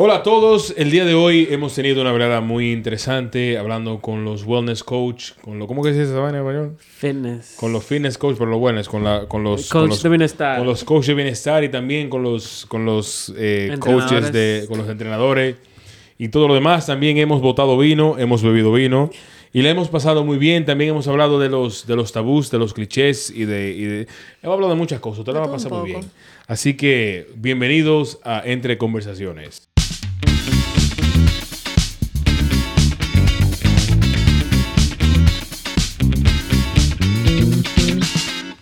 Hola a todos, el día de hoy hemos tenido una velada muy interesante hablando con los wellness coach, con lo ¿cómo que se dice esa vaina en español? Fitness. Con los fitness coach, pero los wellness, con la con los Coach con los, de bienestar. con los coaches de bienestar y también con los con los eh, coaches de con los entrenadores y todo lo demás. También hemos botado vino, hemos bebido vino y le hemos pasado muy bien. También hemos hablado de los de los tabús, de los clichés y de, y de hemos hablado de muchas cosas. Usted la va a pasar muy bien. Así que bienvenidos a Entre Conversaciones.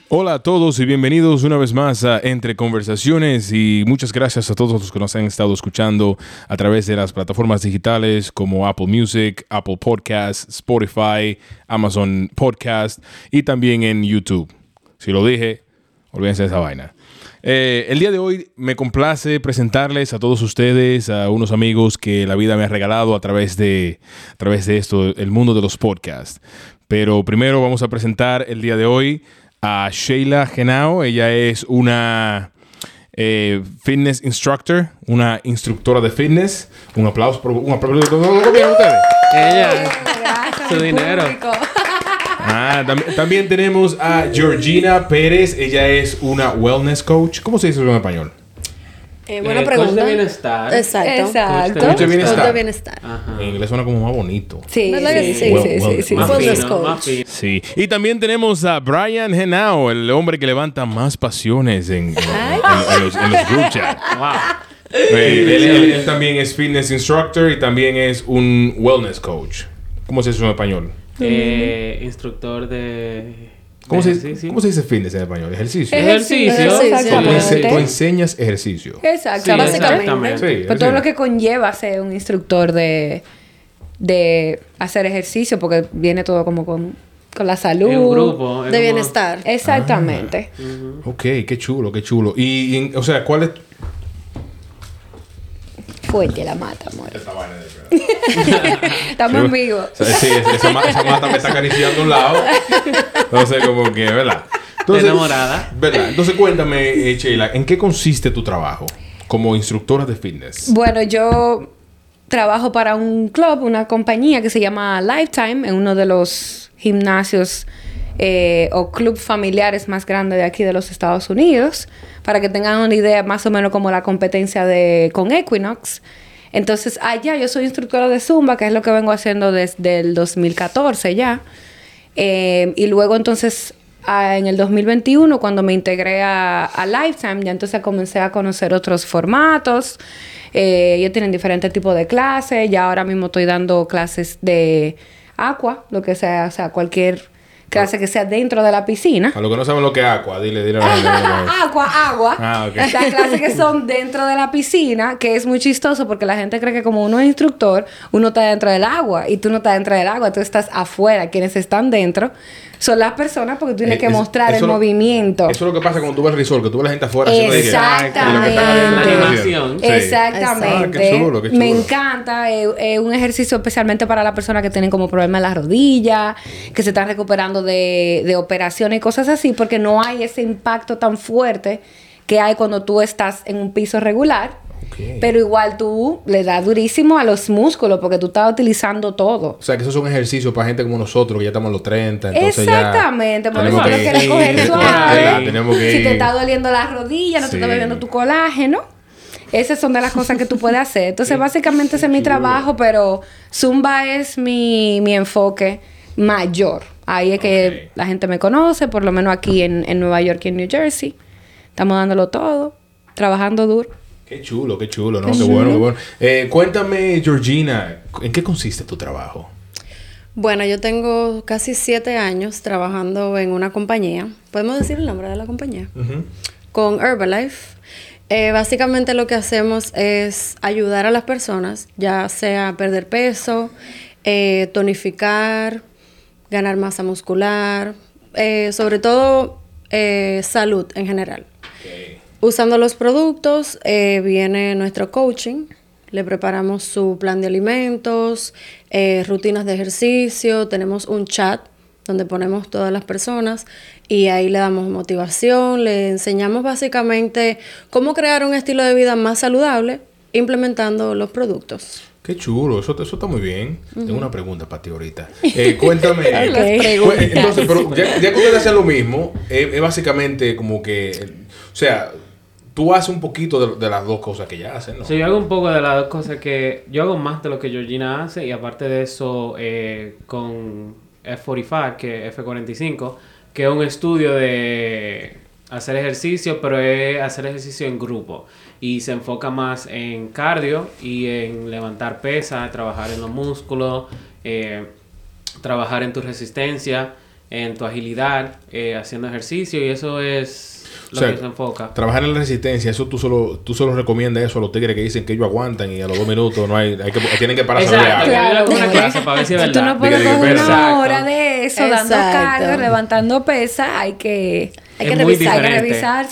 Hola a todos y bienvenidos una vez más a Entre Conversaciones y muchas gracias a todos los que nos han estado escuchando a través de las plataformas digitales como Apple Music, Apple Podcasts, Spotify, Amazon Podcast y también en YouTube. Si lo dije, olvídense de esa vaina. Eh, el día de hoy me complace presentarles a todos ustedes, a unos amigos que la vida me ha regalado a través de, a través de esto, el mundo de los podcasts. Pero primero vamos a presentar el día de hoy a Sheila Genao. Ella es una eh, fitness instructor, una instructora de fitness. Un aplauso por un aplauso. Ella, su dinero. Ah, tam- también tenemos a Georgina Pérez. Ella es una wellness coach. ¿Cómo se dice eso en español? Eh, buena Eh, pregunta. coach de bienestar. Exacto. Exacto. Coach de bienestar. Coach de bienestar. Ajá. En inglés suena como más bonito. Sí, ¿Verdad sí, sí, sí? sí, Well- sí, well- sí, Más Wellness fino, coach. Sí. Y también tenemos a Brian Henao, el hombre que levanta más pasiones en, en- en- en los, en los group chat. Wow. Eh, él, él- él también es fitness instructor y también es un wellness coach. ¿Cómo se dice en español? Eh, instructor de. ¿Cómo se, ejercicio. ¿Cómo se dice fitness en español? Ejercicio. Ejercicio. Ejercicio. Tú, ense- Exactamente. tú enseñas ejercicio. Exacto, Sí, básicamente. exactamente. Sí, Pero ejercicio. todo lo que conlleva ser un instructor de, de hacer ejercicio, porque viene todo como con, con la salud. Un grupo. De como- bienestar. Exactamente. Ok, qué chulo, qué chulo. Y, y, o sea, ¿cuál es Fuerte la mata, amor. esta vaina de Estamos en vivo. O sea, sí, esa, ma- esa mata me está acariciando a un lado. Entonces, como que, ¿verdad? Entonces, enamorada. ¿Verdad? Entonces, cuéntame, eh, Sheila, ¿en qué consiste tu trabajo como instructora de fitness? Bueno, yo trabajo para un club, una compañía que se llama Lifetime, en uno de los gimnasios eh, o club familiares más grandes de aquí de los Estados Unidos, para que tengan una idea más o menos como la competencia de con Equinox. Entonces, allá yo soy instructora de Zumba, que es lo que vengo haciendo desde el 2014 ya. Eh, y luego entonces en el 2021 cuando me integré a, a Lifetime ya entonces comencé a conocer otros formatos. Eh, ellos tienen diferentes tipos de clases. Ya ahora mismo estoy dando clases de aqua, lo que sea, o sea, cualquier clase que sea dentro de la piscina. A los que no saben lo que es agua, dile, dile. dile, dile, dile. Agua, agua. Ah, ok. Las clases que son dentro de la piscina, que es muy chistoso porque la gente cree que como uno es instructor, uno está dentro del agua y tú no estás dentro del agua, tú estás afuera. Quienes están dentro son las personas porque tú tienes Eh, que mostrar el lo- movimiento. Eso es lo que pasa cuando tú ves el resort, que tú ves la gente afuera haciendo de que- Exactamente. animación. Sí. Exactamente. Ah, chulo. Me encanta. Es es un ejercicio especialmente para las personas que tienen como problemas en las rodillas, que se están recuperando de, de operaciones y cosas así, porque no hay ese impacto tan fuerte que hay cuando tú estás en un piso regular. Pero igual tú le das durísimo a los músculos porque tú estás utilizando todo. O sea, que esos son ejercicios para gente como nosotros, que ya estamos a los 30, entonces Exactamente, por eso lo que quieres coger suave. Si te está doliendo la rodilla, no Sí. te está bebiendo tu colágeno. Esas son de las cosas que tú puedes hacer. Entonces, básicamente ese es mi trabajo, pero Zumba es mi, mi enfoque mayor. Ahí es que la gente me conoce, por lo menos aquí en, en Nueva York y en New Jersey. Estamos dándolo todo, trabajando duro. Qué chulo, qué chulo, ¿no? Qué bueno, qué bueno. Eh, cuéntame, Georgina, ¿en qué consiste tu trabajo? Bueno, yo tengo casi siete años trabajando en una compañía. ¿Podemos decir el nombre de la compañía? Con Herbalife. Eh, básicamente lo que hacemos es ayudar a las personas, ya sea perder peso, eh, tonificar, ganar masa muscular, sobre todo salud en general. Usando los productos eh, viene nuestro coaching. Le preparamos su plan de alimentos, eh, rutinas de ejercicio, tenemos un chat donde ponemos todas las personas y ahí le damos motivación, le enseñamos básicamente cómo crear un estilo de vida más saludable implementando los productos. Qué chulo, eso, eso está muy bien. Tengo una pregunta para ti ahorita. Eh, cuéntame. Preguntas. Entonces, pero ya, ya que ustedes hacen lo mismo, es, es básicamente como que, eh, o sea, tú haces un poquito de, de las dos cosas que ella hace, ¿no? Sí, yo hago un poco de las dos cosas que... Yo hago más de lo que Georgina hace y aparte de eso, eh, con F45, que F45, que es un estudio de hacer ejercicio, pero es hacer ejercicio en grupo. Y se enfoca más en cardio y en levantar pesas, trabajar en los músculos, eh, trabajar en tu resistencia, en tu agilidad, eh, haciendo ejercicio y eso es O lo sea, que se enfoca. Trabajar en la resistencia, eso tú solo, tú solo recomiendas eso a los tigres que dicen que ellos aguantan y a los dos minutos no hay, hay que, tienen que pararse a Exacto, hay alguna clase para ver si es Si tú verdad. no puedes coger una hora de eso, dando Exacto. carga, levantando pesas, hay que, Hay Es que muy revisar. hay que diferente.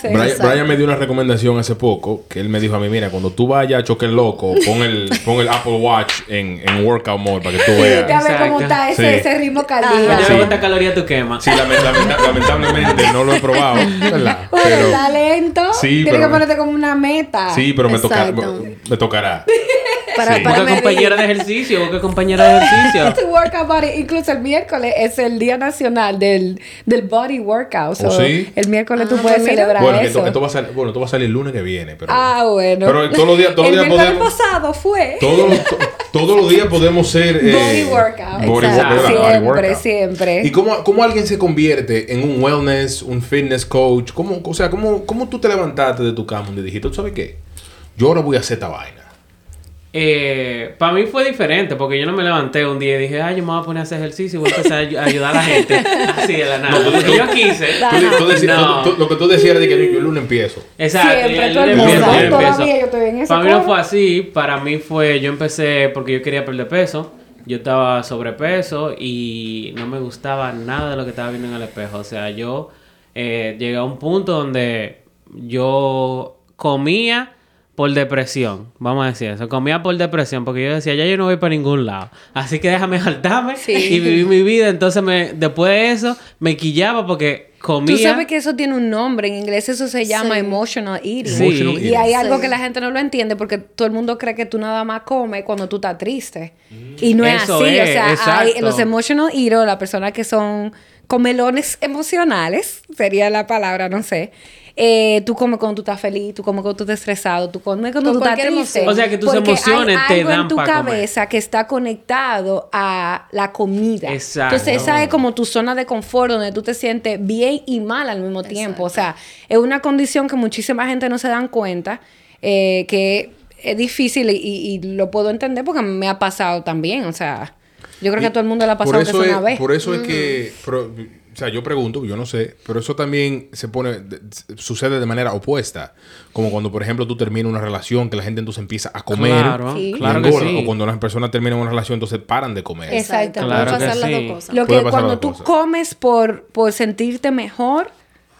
revisarse. Brian, me dio una recomendación hace poco que él me dijo a mí, mira, cuando tú vayas a choque loco, pon el, pon el Apple Watch en, en workout mode para que tú Ya veas. ves cómo Exacto. está ese, Sí. ese ritmo Para cardíaco. ver Sí. cuánta caloría tú quemas. Sí, lame- lamenta- lamentablemente no lo he probado, Pero, está lento. Sí, Tienes pero- que ponerte como una meta. sí, pero me, toca, Exacto. me, me tocará. Para, Sí. para Busca medir- compañera de ejercicio, busca compañera de ejercicio. Tu workout body, incluso el miércoles es el día nacional del, del body workout. ¿Oh, sí? El miércoles Ah, tú puedes mira. celebrar Bueno, eso. esto, esto va a salir, bueno, esto va a salir el lunes que viene, pero Ah, bueno. Pero todos los días- todos el los días miércoles podemos- pasado fue. todos, los, to- todos los días podemos ser eh, Body workout. body Exacto. workout, body Siempre, workout. siempre. ¿Y cómo, cómo alguien se convierte en un wellness, un fitness coach? ¿Cómo, o sea, ¿cómo, cómo tú te levantaste de tu cama y dijiste, ¿tú sabes qué? Yo ahora voy a hacer esta vaina. Eh, para mí fue diferente porque yo no me levanté un día y dije, ay, yo me voy a poner a hacer ejercicio y voy a empezar a ay- a ayudar a la gente. Así de la nada. No, tú- tú- yo quise. Tú, di- tú decías- No. tú- tú- lo que tú decías era de que yo, yo el lunes empiezo. Exacto. Siempre, y todo el lunes mundo. empiezo, yo Todavía empiezo. yo estoy en ese Para mí no fue así. Para mí fue, yo empecé porque yo quería perder peso. Yo estaba sobrepeso y no me gustaba nada de lo que estaba viendo en el espejo. O sea, yo eh, llegué a un punto donde yo comía por depresión, vamos a decir eso. Comía por depresión porque yo decía, ya yo no voy para ningún lado. Así que déjame saltarme Sí. y vivir mi vida. Entonces, me, después de eso, me quillaba porque comía... Tú sabes que eso tiene un nombre. En inglés eso se llama Sí. emotional eating. Sí. Emotional Y hay algo Sí. que la gente no lo entiende porque todo el mundo cree que tú nada más comes cuando tú estás triste. Y no es Eso así. o sea, hay los emotional eaters, las personas que son comelones emocionales, sería la palabra, no sé. Eh, tú comes cuando tú estás feliz, tú comes cuando tú estás estresado, tú comes cuando tú estás triste. O sea, que tus Porque emociones hay te algo dan en tu comer. cabeza que está conectado a la comida. Exacto. Entonces, esa es como tu zona de confort donde tú te sientes bien y mal al mismo tiempo. O sea, es una condición que muchísima gente no se dan cuenta, eh, que es difícil y, lo puedo entender porque me ha pasado también. O sea, yo creo que a todo el mundo le ha pasado que es, una vez. Por eso es que, pero, o sea, yo pregunto, yo no sé, pero eso también se pone, de- sucede de manera opuesta. Como cuando, por ejemplo, tú terminas una relación, que la gente entonces empieza a comer. Claro, Sí. claro que engorda, sí. O cuando las personas terminan una relación, entonces paran de comer. Exacto. Claro Puede que pasar las sí. dos cosas. Lo que cuando tú cosas. comes por, por sentirte mejor,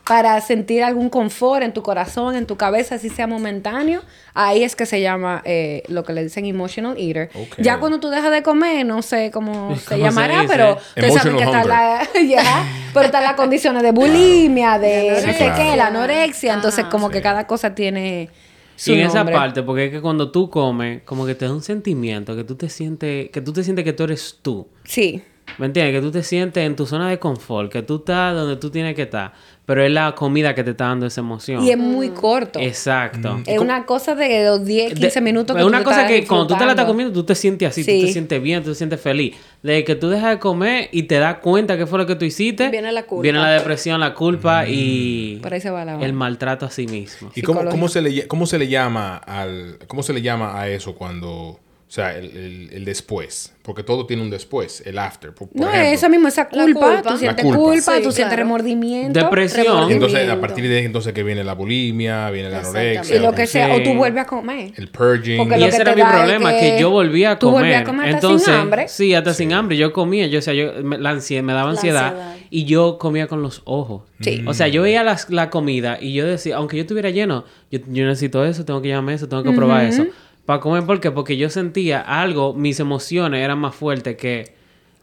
para sentir algún confort en tu corazón, en tu cabeza, así sea momentáneo, ahí es que se llama eh, lo que le dicen emotional eater. Ya cuando tú dejas de comer, no sé cómo se llamará, pero Emotional que está la, ya, pero están las condiciones de bulimia, de no sé claro. qué, la anorexia, entonces como Sí. que cada cosa tiene su Y en esa parte, porque es que cuando tú comes, como que te da un sentimiento, que tú te sientes, que tú te sientes que tú eres tú. Sí. ¿Me entiendes? Que tú te sientes en tu zona de confort, que tú estás donde tú tienes que estar, pero es la comida que te está dando esa emoción. Y es muy corto. Exacto. Es una cosa de los 10, 15 De- minutos que Es tú una cosa estás que cuando tú te la estás comiendo, tú te sientes así, tú Sí. te sientes bien, tú te sientes feliz. De que tú dejas de comer y te das cuenta que fue lo que tú hiciste, Viene la culpa. Viene la depresión, la culpa y Por ahí se va la el maltrato a sí mismo. ¿Y cómo, cómo se le, cómo se le llama al cómo se le llama a eso cuando o sea el, el- el después porque todo tiene un después el after por, por No, ejemplo. es eso mismo, esa culpa. culpa. Tú sientes culpa. culpa, Sí, tú sientes remordimiento. Depresión. remordimiento. entonces a partir de ahí entonces que viene la bulimia viene la anorexia Y lo que sea, o tú vuelves a comer. el purging Porque Y lo ese que era te mi es problema, que, que yo volvía a tú comer. volvías a comer hasta sin Entonces, hambre. sí, hasta sin hambre. Yo comía, yo, o sea, yo, me, la ansiedad, me daba La ansiedad, ansiedad. y yo comía con los ojos. Sí. O sea, yo veía la comida y yo decía, aunque yo estuviera lleno, yo, yo necesito eso, tengo que llamarme eso, tengo que probar eso. Para comer, ¿por qué? Porque yo sentía algo, mis emociones eran más fuertes que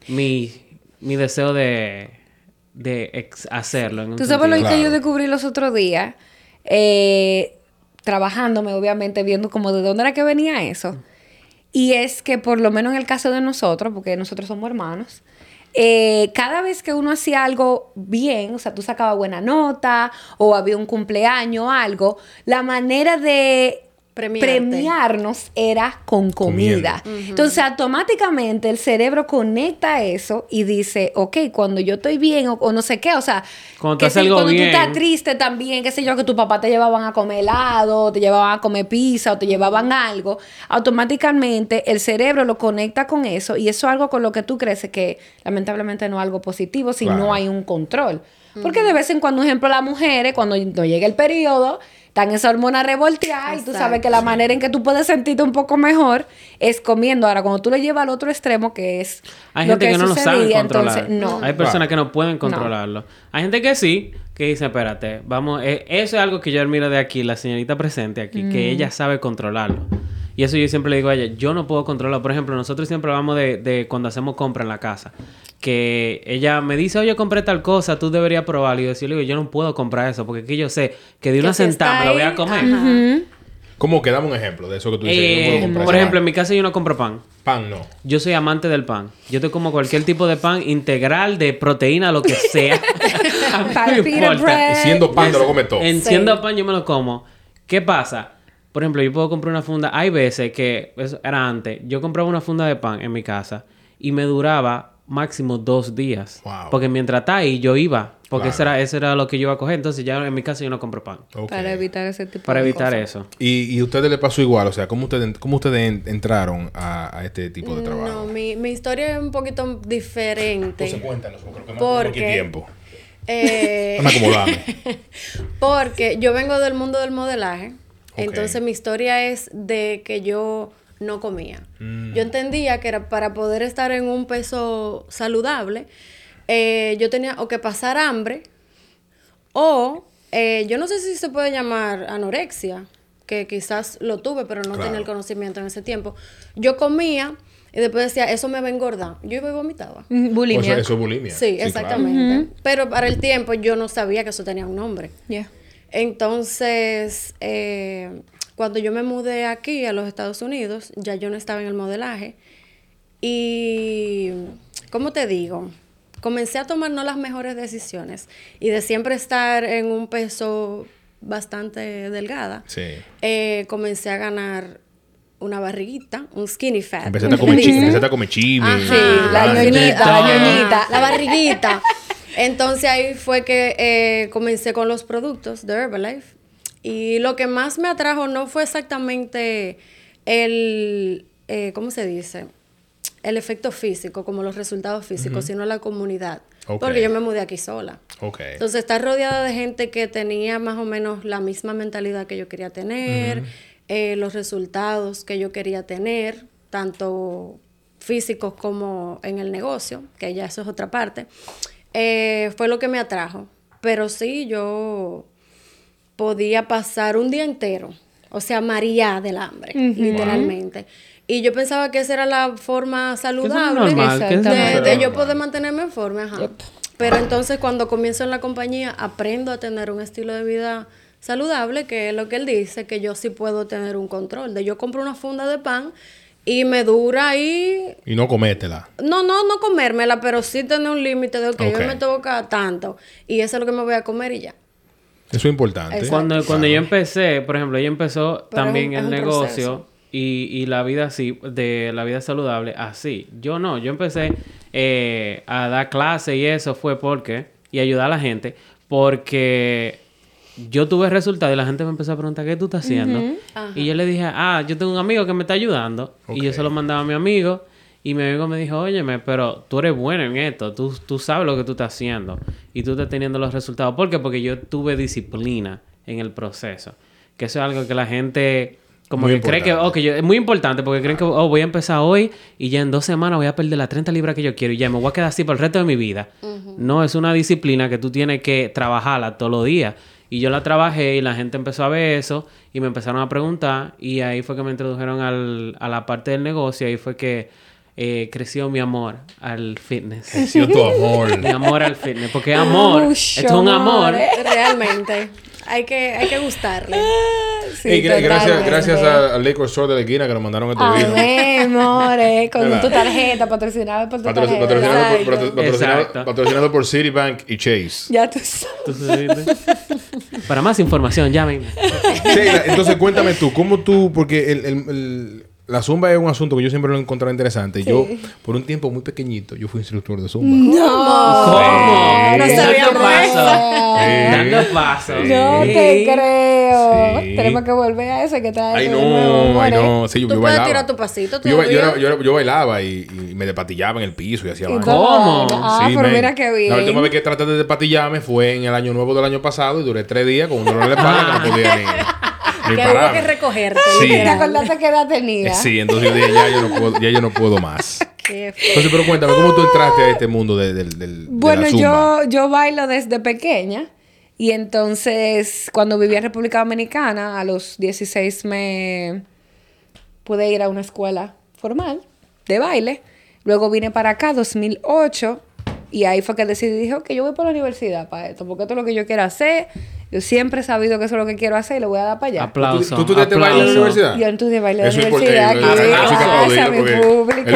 mi, mi deseo de, de ex- hacerlo. en un Tú sabes lo que yo descubrí los otros días. Eh, trabajándome, obviamente, viendo como de dónde era que venía eso. Y es que por lo menos en el caso de nosotros, porque nosotros somos hermanos, eh, cada vez que uno hacía algo bien, o sea, tú sacabas buena nota o había un cumpleaños o algo, la manera de Premiarte. premiarnos era con comida. Entonces, automáticamente el cerebro conecta eso y dice, ok, cuando yo estoy bien o, o no sé qué, o sea, Cuando tú que haces si- algo cuando bien. tú estás triste también, qué sé yo, que tu papá te llevaban a comer helado, te llevaban a comer pizza o te llevaban algo, automáticamente el cerebro lo conecta con eso y eso es algo con lo que tú creces que lamentablemente no es algo positivo si Claro. no hay un control. Porque de vez en cuando, ejemplo, las mujeres, cuando no llega el periodo, están esa hormona revolteada y tú sabes que la manera en que tú puedes sentirte un poco mejor es comiendo. Ahora, cuando tú lo llevas al otro extremo, que es Hay lo gente que, no lo sabe controlar. entonces, no. Hay personas que no pueden controlarlo. Hay gente que sí, que dice, espérate, vamos, eh, eso es algo que yo admiro de aquí, la señorita presente aquí, que ella sabe controlarlo. Y eso yo siempre le digo a ella, yo no puedo controlarlo. Por ejemplo, nosotros siempre hablamos de, de cuando hacemos compra en la casa. Que ella me dice, oye, compré tal cosa, tú deberías probarlo. Y yo le digo, yo no puedo comprar eso, porque aquí yo sé que de una sentada me lo voy a comer. ajá. ¿Cómo que dame un ejemplo de eso que tú dices? Eh, Yo no puedo comprar por ejemplo, en mi casa yo no compro pan. Pan no. Yo soy amante del pan. Yo te como cualquier tipo de pan integral, de proteína, lo que sea. A mí no importa. siendo pan te lo comes todo. Enciendo Sí. pan, yo me lo como. ¿Qué pasa? Por ejemplo, yo puedo comprar una funda. Hay veces que, eso era antes, yo compraba una funda de pan en mi casa y me duraba máximo dos días. Wow. Porque mientras está ahí, yo iba. Porque Claro. eso, era, eso era lo que yo iba a coger. Entonces, ya en mi casa yo no compro pan. Para evitar ese tipo Para de evitar cosas. eso. Y, y a ustedes le pasó igual, o sea, ¿cómo ustedes, cómo ustedes en- entraron a, a este tipo de trabajo? No, mi, mi historia es un poquito diferente. Entonces cuéntanos, porque creo que no Porque- tiempo. Eh, porque yo vengo del mundo del modelaje. Entonces mi historia es de que yo no comía. Mm. Yo entendía que era para poder estar en un peso saludable, eh, yo tenía o que pasar hambre o eh, yo no sé si se puede llamar anorexia, que quizás lo tuve, pero no Claro. tenía el conocimiento en ese tiempo. Yo comía y después decía, eso me va a engordar. Yo iba y vomitaba. Mm, O Bulimia. sea, eso es bulimia. Sí, claro. exactamente. Pero para el tiempo yo no sabía que eso tenía un nombre. Yeah. Entonces, eh, cuando yo me mudé aquí a los Estados Unidos, ya yo no estaba en el modelaje. Y, ¿cómo te digo? Comencé a tomar no las mejores decisiones. Y de siempre estar en un peso bastante delgada, Sí. eh, comencé a ganar una barriguita, un skinny fat. Empezaste a comer chi- empezaste a comer chive. Ajá, Sí, la Ah, ñoñita, la ñoñita. La barriguita. Entonces ahí fue que eh, comencé con los productos de Herbalife. Y lo que más me atrajo no fue exactamente el, eh, ¿cómo se dice? El efecto físico, como los resultados físicos, sino la comunidad. Porque yo me mudé aquí sola. Entonces, estar rodeada de gente que tenía más o menos la misma mentalidad que yo quería tener, eh, los resultados que yo quería tener, tanto físicos como en el negocio, que ya eso es otra parte, eh, fue lo que me atrajo. Pero sí, yo podía pasar un día entero, o sea, María del hambre, literalmente. Y yo pensaba que esa era la forma saludable normal, de, yo poder mantenerme en forma. Ajá. Pero entonces cuando comienzo en la compañía aprendo a tener un estilo de vida saludable, que es lo que él dice, que yo sí puedo tener un control. De yo compro una funda de pan y me dura ahí, Y no cométela. no, no, no comérmela, pero sí tener un límite de, que Ok. yo me toca tanto y eso es lo que me voy a comer y ya. Eso es importante. Exacto. Cuando, cuando yo empecé, por ejemplo, ella empezó Pero también es un- el es negocio y, y la vida así, de la vida saludable así. Yo no, yo empecé eh, a dar clases y eso fue porque, y ayudar a la gente, porque yo tuve resultados y la gente me empezó a preguntar, ¿qué tú estás haciendo? Y yo le dije, ah, yo tengo un amigo que me está ayudando. Y yo se lo mandaba a mi amigo. Y mi amigo me dijo, óyeme, pero tú eres bueno en esto, tú, tú sabes lo que tú estás haciendo y tú estás teniendo los resultados. ¿Por qué? Porque yo tuve disciplina en el proceso. Que eso es algo que la gente como Muy que cree que, oh, que yo- es muy importante porque creen que oh, voy a empezar hoy y ya en dos semanas voy a perder las 30 libras que yo quiero y ya me voy a quedar así por el resto de mi vida. No, es una disciplina que tú tienes que trabajarla todos los días. Y yo la trabajé y la gente empezó a ver eso y me empezaron a preguntar y ahí fue que me introdujeron al- a la parte del negocio y ahí fue que eh, creció mi amor al fitness. Sí, tu amor. mi amor al fitness. Porque amor, esto es un amor. ¿eh? Realmente, hay que, hay que gustarle. Sí, Ey, gra- gracias, gracias a- al Liquor Store de la esquina que nos mandaron estos vinos. Amén, more. Con ¿Verdad? tu tarjeta, patrocinado por tu Patroci- tarjeta. patrocinado, por, Exacto. patro- patrocinado- por Citibank y Chase. Ya tú sabes. Para más información, llamen. Entonces cuéntame tú, ¿cómo tú? Porque el, el- el- la zumba es un asunto que yo siempre lo he encontrado interesante. Yo, por un tiempo muy pequeñito, yo fui instructor de zumba. No. ¿Cómo? No. Sí. Dando paso. No te creo. Sí. Tenemos que volver a eso que está Ay, de no, ay, no. Sí, yo, Tú yo puedes bailaba. tirar tu pasito Yo, yo, yo yo bailaba y, y me despatillaba en el piso y hacía Y ¿Cómo? Ah, Sí, pero men. mira qué bien. La última vez que traté de despatillarme fue en el año nuevo del año pasado y duré tres días con un dolor la espalda que no podía ni Que hubo que recogerte. Sí. ¿Te acordaste qué edad tenía? Eh, Sí, entonces yo dije, ya yo no puedo, ya yo no puedo más. Qué. Entonces, pero cuéntame, ¿cómo tú entraste a este mundo de, del- de Bueno, la zumba? yo, yo bailo desde pequeña. Y entonces, cuando vivía en República Dominicana, a los 16 me pude ir a una escuela formal de baile. Luego vine para acá, 2008. Y ahí fue que decidí, dije, ok, yo voy para la universidad para esto, porque esto es lo que yo quiero hacer. Yo siempre he sabido que eso es lo que quiero hacer y lo voy a dar para allá. Aplauso. ¿Tú, tú estudiaste baile en la universidad? Yo estudié baile de Eso es universidad. aquí. Gracias, aplaudirlo mi público.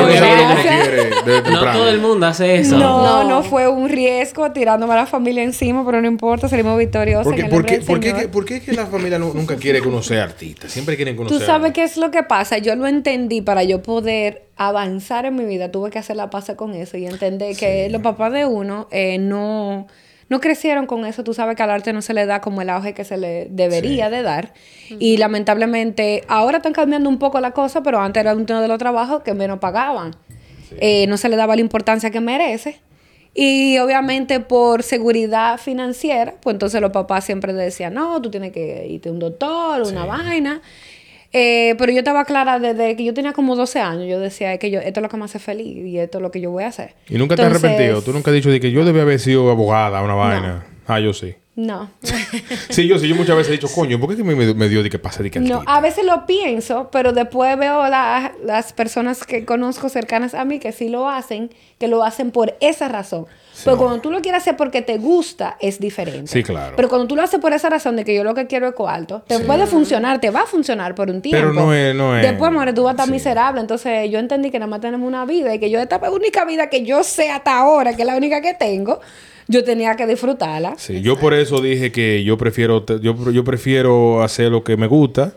No todo el mundo hace eso. No, no, No. fue un riesgo tirándome a la familia encima, pero no importa, salimos victoriosos. ¿Por qué, en el por, nombre qué, del por, qué, Señor. por qué es que la familia nu- nunca quiere que uno sea artista? Siempre quieren que uno Tú sabes qué es lo que pasa. Yo lo entendí para yo poder avanzar en mi vida. Tuve que hacer la paz con eso y entender que los papás de uno eh, no, no crecieron con eso. Tú sabes que al arte no se le da como el auge que se le debería de dar. Y lamentablemente ahora están cambiando un poco la cosa, pero antes era uno de los trabajos que menos pagaban. Eh, no se le daba la importancia que merece. Y obviamente por seguridad financiera, pues entonces los papás siempre decían, no, tú tienes que irte a un doctor, una vaina. Eh, pero yo estaba clara desde que yo tenía como 12 años. Yo decía "Es que yo, esto es lo que me hace feliz y esto es lo que yo voy a hacer. Y nunca te has arrepentido. Tú nunca has dicho de que yo debía haber sido abogada, una vaina. Ah, yo sí. No. Sí, yo sí. Yo muchas veces he dicho, coño, ¿por qué me, me dio de que pase de que no. A veces lo pienso, pero después veo la- las personas que conozco cercanas a mí que sí lo hacen, que lo hacen por esa razón. Pero cuando tú lo quieres hacer porque te gusta, es diferente. Sí, claro. Pero cuando tú lo haces por esa razón de que yo lo que quiero es coalto, te puede funcionar, te va a funcionar por un tiempo. Pero no es- no es- Después, amor, tú vas a estar sí. miserable. Entonces, yo entendí que nada más tenemos una vida y que yo esta única vida que yo sé hasta ahora, que es la única que tengo, yo tenía que disfrutarla. Sí, yo por eso dije que yo prefiero, te- yo, yo prefiero hacer lo que me gusta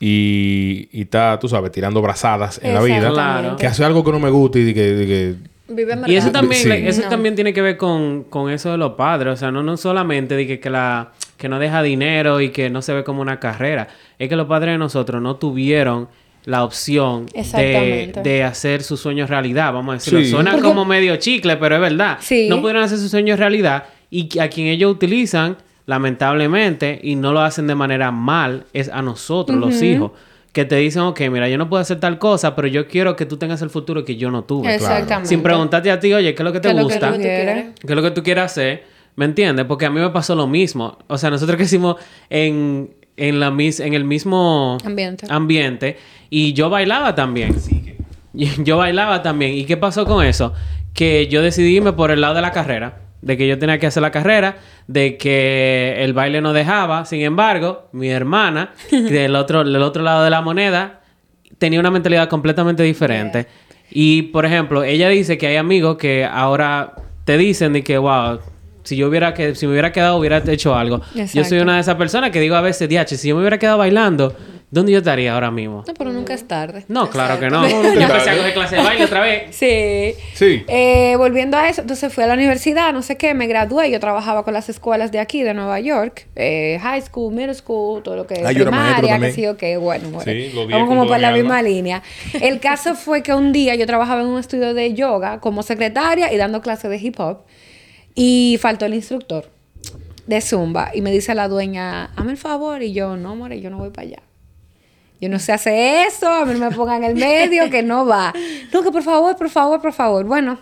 y, y estar, tú sabes, tirando brazadas en la vida. Claro. Que hacer algo que no me gusta y que, que- Vive en Y eso también, Sí. eso No. también tiene que ver con, con eso de los padres. O sea, no, no solamente de que, que la, que no deja dinero y que no se ve como una carrera. Es que los padres de nosotros no tuvieron la opción de, de hacer sus sueños realidad. Vamos a decirlo. Sí. Suena Porque- como medio chicle, pero es verdad. Sí. No pudieron hacer sus sueños realidad. Y que- a quien ellos utilizan, lamentablemente, y no lo hacen de manera mal, es a nosotros, los hijos. Que te dicen, ok, mira, yo no puedo hacer tal cosa, pero yo quiero que tú tengas el futuro que yo no tuve. Exactamente. Sin preguntarte a ti, oye, ¿qué es lo que te ¿Qué es lo que gusta? tú quieres? ¿Qué es lo que tú quieres hacer? ¿Me entiendes? Porque a mí me pasó lo mismo. O sea, nosotros crecimos en, en, la mis, en el mismo Ambiente. ambiente y yo bailaba también. Y Yo bailaba también. ¿Y qué pasó con eso? Que yo decidí irme por el lado de la carrera. De que yo tenía que hacer la carrera. De que el baile no dejaba. Sin embargo, mi hermana, del otro, del otro lado de la moneda, tenía una mentalidad completamente diferente. Y, por ejemplo, ella dice que hay amigos que ahora te dicen de que, wow, si yo hubiera que, si me hubiera quedado, hubiera hecho algo. Yo soy una de esas personas que digo a veces, diache, si yo me hubiera quedado bailando, ¿dónde yo estaría ahora mismo? No, pero nunca es tarde. No, claro que no. Yo empecé a coger clase de baile otra vez. Sí. Sí. Eh, volviendo a eso, entonces fui a la universidad, no sé qué, me gradué, yo trabajaba con las escuelas de aquí, de Nueva York, eh, high school, middle school, todo lo que es Ah, primaria, que sí, ok, bueno, bueno. Sí, lo vi Vamos como por la mi misma línea. El caso fue que un día yo trabajaba en un estudio de yoga como secretaria y dando clases de hip hop y faltó el instructor de Zumba y me dice la dueña, hazme el favor y yo, no, more, yo no voy para allá. Yo no sé hacer eso, a mí me pongan en el medio, que no va. No, que por favor, por favor, por favor. Bueno,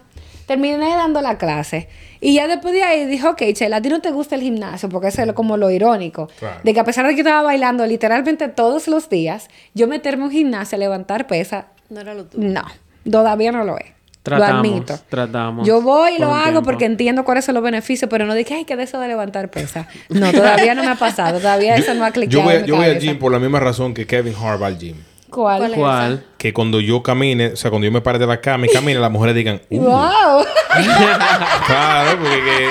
terminé dando la clase. Y ya después de ahí dijo, ok, Chela, a ti no te gusta el gimnasio, porque eso es como lo irónico. Claro. De que a pesar de que yo estaba bailando literalmente todos los días, yo meterme a un gimnasio a levantar pesas, No era lo tuyo. no, todavía no lo es. Tratamos, lo admito. tratamos Yo voy y lo hago tiempo. porque entiendo cuáles son los beneficios, pero no dije, ay, que de eso de levantar pesa. No, todavía no me ha pasado. Todavía eso no ha Yo clicado voy, yo voy al gym por la misma razón que Kevin Hart va al gym. ¿Cuál? ¿Cuál es? ¿Cuál? Que cuando yo camine, o sea, cuando yo me pare de la cama y camine, las mujeres digan, uh, ¡Wow! claro, porque que,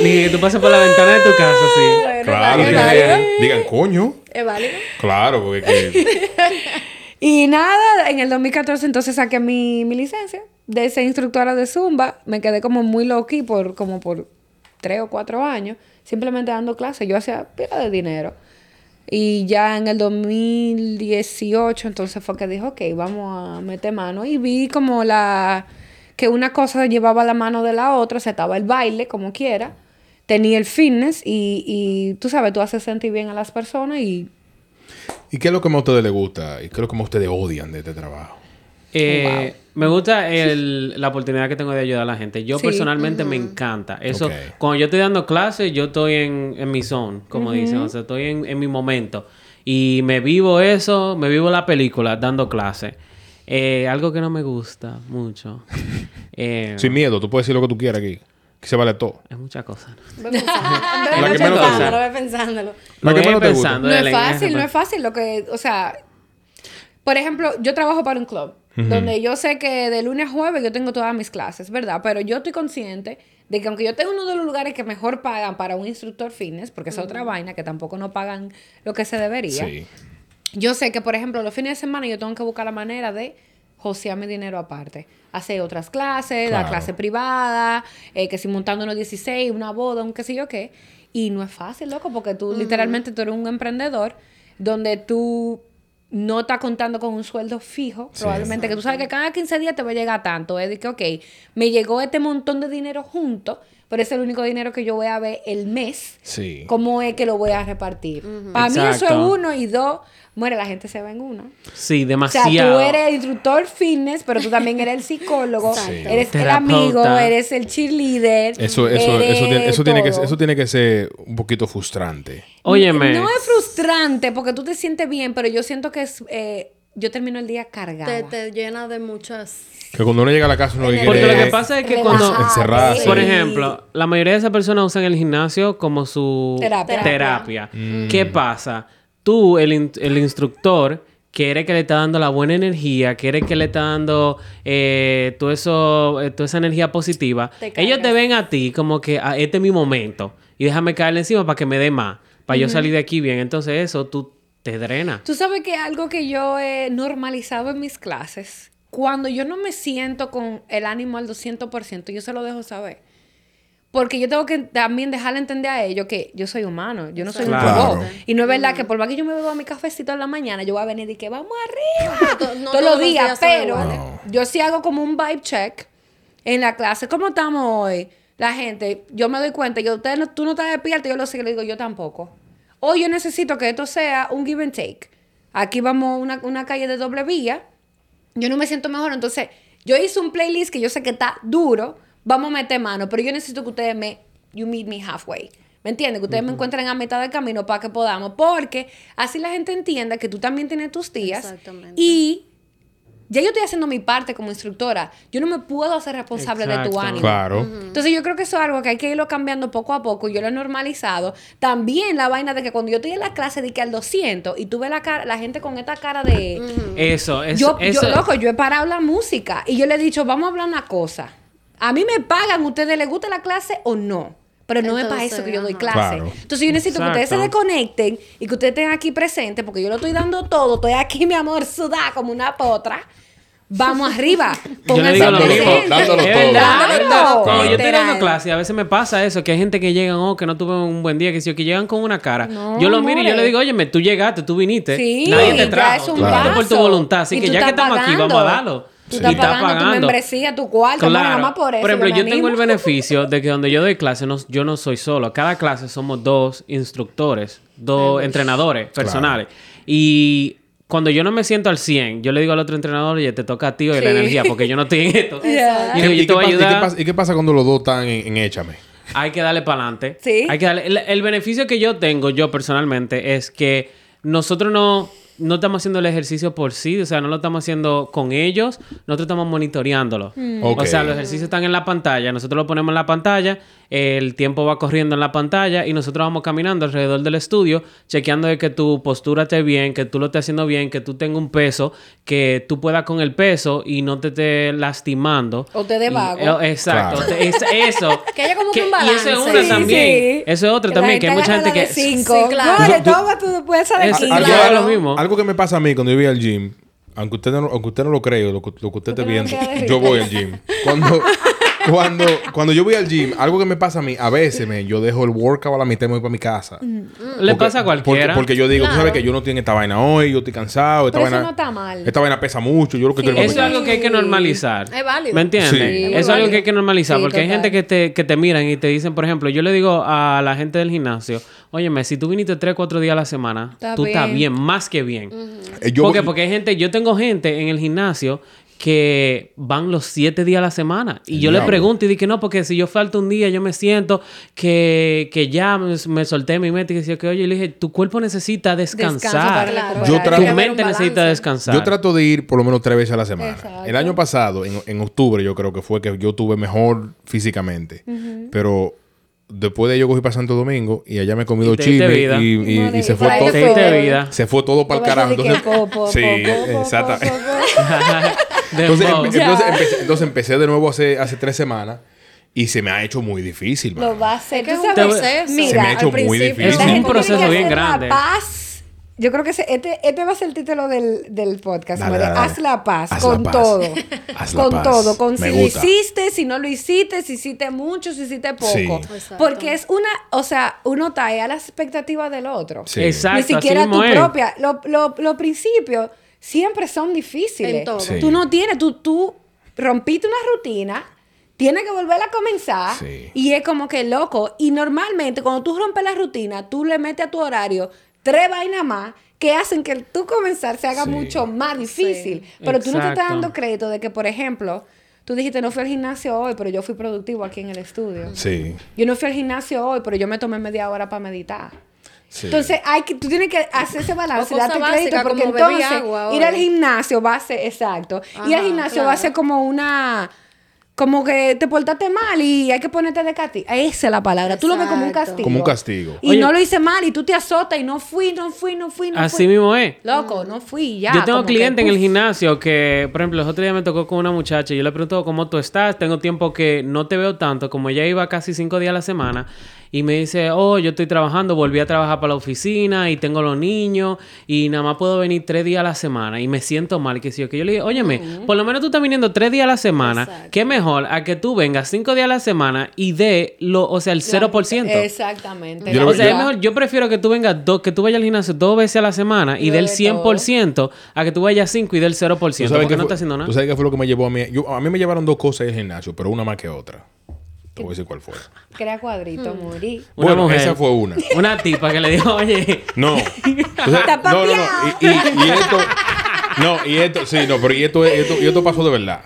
Ni que tú pases por la ventana de tu casa, sí. Bueno, claro, vale, que digan, coño, ¿Es válido? claro, porque que, Y nada, en el 2014 entonces saqué mi, mi licencia de ser instructora de Zumba. Me quedé como muy loqui por como por tres o cuatro años, simplemente dando clases. Yo hacía pila de dinero. Y ya en el 2018 entonces fue que dije, ok, vamos a meter mano. Y vi como la que una cosa llevaba la mano de la otra, se estaba el baile como quiera, tenía el fitness y, y tú sabes, tú haces sentir bien a las personas y ¿Y qué es lo que más a ustedes les gusta? ¿Y qué es lo que más ustedes odian de este trabajo? Eh, Me gusta el- la oportunidad que tengo de ayudar a la gente. Yo Sí. personalmente me encanta. Eso, cuando yo estoy dando clases, yo estoy en, en mi zone, como dicen. O sea, estoy en, en mi momento. Y me vivo eso, me vivo la película dando clases. Eh, algo que no me gusta mucho. Eh, Sin miedo, tú puedes decir lo que tú quieras aquí. Que se vale todo. Es muchas cosas. Ve. La Ve que menos pensándolo, ve pensándolo. La Lo que voy menos te gusta. pensando, No es fácil, no es fácil lo que, o sea, por ejemplo, yo trabajo para un club donde yo sé que de lunes a jueves yo tengo todas mis clases, ¿verdad? Pero yo estoy consciente de que aunque yo tengo uno de los lugares que mejor pagan para un instructor fitness, porque es otra vaina que tampoco no pagan lo que se debería, Sí. yo sé que, por ejemplo, los fines de semana yo tengo que buscar la manera de josear mi dinero aparte. Hacer otras clases, Claro. dar clase privada, eh, que si montando unos 16, una boda, un qué sé yo qué. Y no es fácil, loco, porque tú literalmente tú eres un emprendedor donde tú no estás contando con un sueldo fijo, Sí. probablemente, que tú sabes que cada 15 días te va a llegar tanto. Es de que, ok, me llegó este montón de dinero junto, pero es el único dinero que yo voy a ver el mes. Sí. ¿Cómo es que lo voy a repartir? Para mí eso es uno y dos. Muere, la gente se va en uno. Sí, O sea, demasiado. tú eres el instructor fitness, pero tú también eres el psicólogo, Exacto. eres el amigo, eres el cheerleader. Eso, eso, eres eso, tiene, eso, tiene que, eso tiene que ser un poquito frustrante. Óyeme. No es frustrante porque tú te sientes bien, pero yo siento que es. eh, yo termino el día cargada. Te, te llena de muchas... Que cuando uno llega a la casa uno Porque Porque lo quiere que pasa es que cuando... Encerrarse. Por ejemplo, la mayoría de esas personas usan el gimnasio como su Terapia. terapia. Mm. ¿Qué pasa? Tú, el, in- el instructor, quiere que le está dando la buena energía, quiere que le está dando eh, todo eso, eh, toda esa energía positiva. Te Ellos te ven a ti como que ah, este es mi momento y déjame caerle encima para que me dé más, para yo salir de aquí bien. Entonces eso tú te drena. Tú sabes que algo que yo he normalizado en mis clases, cuando yo no me siento con el ánimo al 200%, yo se lo dejo saber. Porque yo tengo que también dejarle entender a ellos que yo soy humano, yo no soy Claro. un robot. Y no es verdad que por más que yo me beba mi cafecito en la mañana, yo voy a venir y que vamos arriba no todos los días, pero yo sí hago como un vibe check en la clase. ¿Cómo estamos hoy? La gente, yo me doy cuenta, yo, ustedes no- tú no estás despierto, yo lo sé, le digo, yo tampoco. Hoy yo necesito que esto sea un give and take. Aquí vamos a una, una calle de doble vía. Yo no me siento mejor, entonces yo hice un playlist que yo sé que está duro. Vamos a meter mano, pero yo necesito que ustedes me, you meet me halfway. ¿Me entienden? Que ustedes me encuentren a mitad del camino para que podamos, porque así la gente entienda que tú también tienes tus días. Exactamente. Y ya yo estoy haciendo mi parte como instructora. Yo no me puedo hacer responsable de tu ánimo. Claro. Entonces yo creo que eso es algo que hay que irlo cambiando poco a poco. Yo lo he normalizado. También la vaina de que cuando yo estoy en la clase de que al 200 y tú ves la, cara, la gente con esta cara de... Eso, eso, yo, eso. yo, loco, yo he parado la música y yo le he dicho, vamos a hablar una cosa. A mí me pagan, ¿ustedes les gusta la clase o no? Pero no es para eso que yo doy clase. Claro. Entonces yo necesito que ustedes se Exacto. desconecten y que ustedes estén aquí presentes porque yo lo estoy dando todo. Estoy aquí, mi amor, sudada como una potra. Vamos arriba. Yo le Pónganse digo lo mismo. presentes. dándolo todo. verdad, verdad. Cuando yo estoy dando clase, a veces me pasa eso, que hay gente que llegan, oh, que no tuve un buen día, que o que llegan con una cara. No, yo lo miro y yo le digo, oye, tú llegaste, tú viniste. Sí, Nadie te ya trajo. es un tú viniste por tu voluntad. Así que ya que estamos aquí, vamos a darlo. Tú Y estás estás pagando, tu pagando. membresía, tu cuarto, bueno, nada más por eso. ejemplo, yo tengo el beneficio de que donde yo doy clase, no, yo no soy solo. Cada clase somos dos instructores, dos entrenadores personales. Y cuando yo no me siento al 100, yo le digo al otro entrenador, oye, te toca a ti hoy la Sí. energía, porque yo no estoy en esto. Y yo, ¿Y yo qué te voy a pasa- y qué ayudar. pasa- ¿Y qué pasa cuando los dos están en, en Échame? Hay que darle para adelante. Sí. Hay que darle. El, el beneficio que yo tengo, yo personalmente, es que nosotros no. No estamos haciendo el ejercicio por sí, o sea, no lo estamos haciendo con ellos, nosotros estamos monitoreándolo. Ok. O sea, los ejercicios están en la pantalla, nosotros lo ponemos en la pantalla, el tiempo va corriendo en la pantalla y nosotros vamos caminando alrededor del estudio, chequeando de que tu postura esté bien, que tú lo estés haciendo bien, que tú tengas un peso, que tú puedas con el peso y no te esté lastimando. O te dé vago. eh, exacto, Claro. te- es- eso. Que haya como que un Y eso es balance. una Sí, también. Eso es otra también, que hay mucha gente que... Cinco. Sí, claro. No, le toma tu de algo- mismo. Que me pasa a mí cuando yo voy al gym, aunque usted no, aunque usted no lo cree, lo, que- lo que usted esté viendo, yo voy al gym. Cuando, cuando, cuando yo voy al gym, algo que me pasa a mí, a veces me, yo dejo el workout a la mitad y me voy para mi casa. Le Porque- pasa a cualquiera. Porque, porque yo digo, tú Claro. sabes que yo no tengo esta vaina hoy, yo estoy cansado, esta Pero eso vaina, no está mal. esta vaina pesa mucho, yo lo que Sí. quiero Eso es algo que hay que normalizar. Es válido. ¿Me entiendes? Sí. Es muy Eso es algo que hay que normalizar. Sí, porque hay gente que te, que te miran y te dicen, por ejemplo, yo le digo a la gente del gimnasio, óyeme, si tú viniste tres, cuatro días a la semana, Está tú estás bien. más que bien. Eh, yo- porque, porque hay gente, yo tengo gente en el gimnasio que van los siete días a la semana. Y yo le pregunto y dije, no, porque si yo falto un día, yo me siento que, que ya me, me solté mi mente y decía que, oye, le dije, tu cuerpo necesita descansar. Para. Yo trato- tu mente necesita descansar. Yo trato de ir por lo menos tres veces a la semana. Exacto. El año pasado, en, en octubre, yo creo que fue que yo tuve mejor físicamente. Pero después de ello cogí para Santo Domingo y allá me he comido Y vida. y, y- Madre, y se y fue todo. Vida. Se fue todo para el carajo. Sí, exactamente. Entonces, entonces, empecé, entonces empecé de nuevo hace, hace tres semanas y se me ha hecho muy difícil. Lo va a hacer. Es un proceso. Mira, Se me ha hecho al muy principio- difícil. Es un proceso bien grande. La paz. Yo creo que ese- este, este va a ser el título del, del podcast. Dale, ¿no? De dale, dale. Haz la paz Haz con la paz. todo. Haz la con paz. todo. Con Me si lo hiciste, si no lo hiciste, si hiciste mucho, si hiciste poco. Sí. Porque es una, o sea, uno trae a la expectativa del otro. Sí. Exacto. Ni siquiera así tu propia. Lo- lo- Los principios siempre son difíciles. En todo. Sí. Tú no tienes, tú, tú rompiste una rutina, tienes que volver a comenzar Sí. y es como que loco. Y normalmente cuando tú rompes la rutina, tú le metes a tu horario tres vainas más que hacen que tú comenzar se haga Sí. mucho más difícil. Pero tú no te estás dando crédito de que, por ejemplo, tú dijiste no fui al gimnasio hoy, pero yo fui productivo aquí en el estudio. Sí, Yo no fui al gimnasio hoy, pero yo me tomé media hora para meditar. Sí. Entonces, hay que, tú tienes que hacer ese balance darte crédito básicas porque entonces agua ir al gimnasio va a ser, exacto, ir al gimnasio va a ser como una, como que te portaste mal y hay que ponerte de castigo. Esa es la palabra. Tú lo ves como un Exacto. castigo. Como un castigo. Y Oye. no lo hice mal y tú te azotas y no fui, no fui, no fui, no Así fui. mismo es. Loco, no fui ya. yo tengo que, clientes en el gimnasio que, por ejemplo, el otro día me tocó con una muchacha y yo le pregunto cómo tú estás. Tengo tiempo que no te veo tanto, como ella iba casi cinco días a la semana. Y me dice, oh, yo estoy trabajando, volví a trabajar para la oficina y tengo los niños y nada más puedo venir tres días a la semana y me siento mal. Que si yo, que yo le dije, óyeme, por lo menos tú estás viniendo tres días a la semana. Exacto. ¿Qué mejor a que tú vengas cinco días a la semana y dé, lo, o sea, el 0%? Exactamente. Yo o sea, yo- es mejor, yo prefiero que tú vengas dos, que tú vayas al gimnasio dos veces a la semana y, Y del bebe 100% a que tú vayas cinco y del 0%, ¿Tú sabes porque no fue- estás haciendo nada. ¿Tú sabes qué fue lo que me llevó a mí? Yo- a mí me llevaron dos cosas el gimnasio, pero una más que otra. Te voy a decir cuál fue. Crea cuadrito, morí. Una bueno, mujer. esa fue una. Una tipa que le dijo, oye, No. No, no, no. Y, y- y esto. No, y esto, sí, no, pero y esto, esto, y esto pasó de verdad.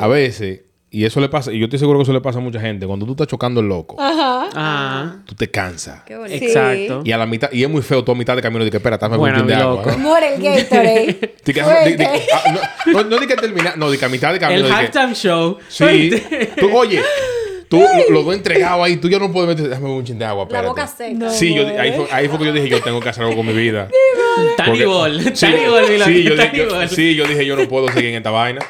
A veces, y eso le pasa, y yo estoy seguro que eso le pasa a mucha gente, cuando tú estás chocando el loco, ah, tú te cansas. Qué bonito. exacto. Y a la mitad, y es muy feo toda mitad de camino de que espera, dame un Bueno, chin de mi agua. loco. ¿eh? Muere el Gatorade. Di que- Fuerte. di- di- ah, no, no, no di que terminar, no, di que a mitad de camino. El di que- halftime show. Sí. Tú, oye, tú lo, lo dos entregado ahí, tú ya no puedes meter, dame un chin de agua. La espérate. boca seca. Sí, yo, ahí, fue, ahí fue que yo dije, yo tengo que hacer algo con mi vida. Porque- Ball. Sí, Tiny Ball, mi loco, sí, yo, Ball. sí, yo dije, yo no puedo seguir en esta vaina.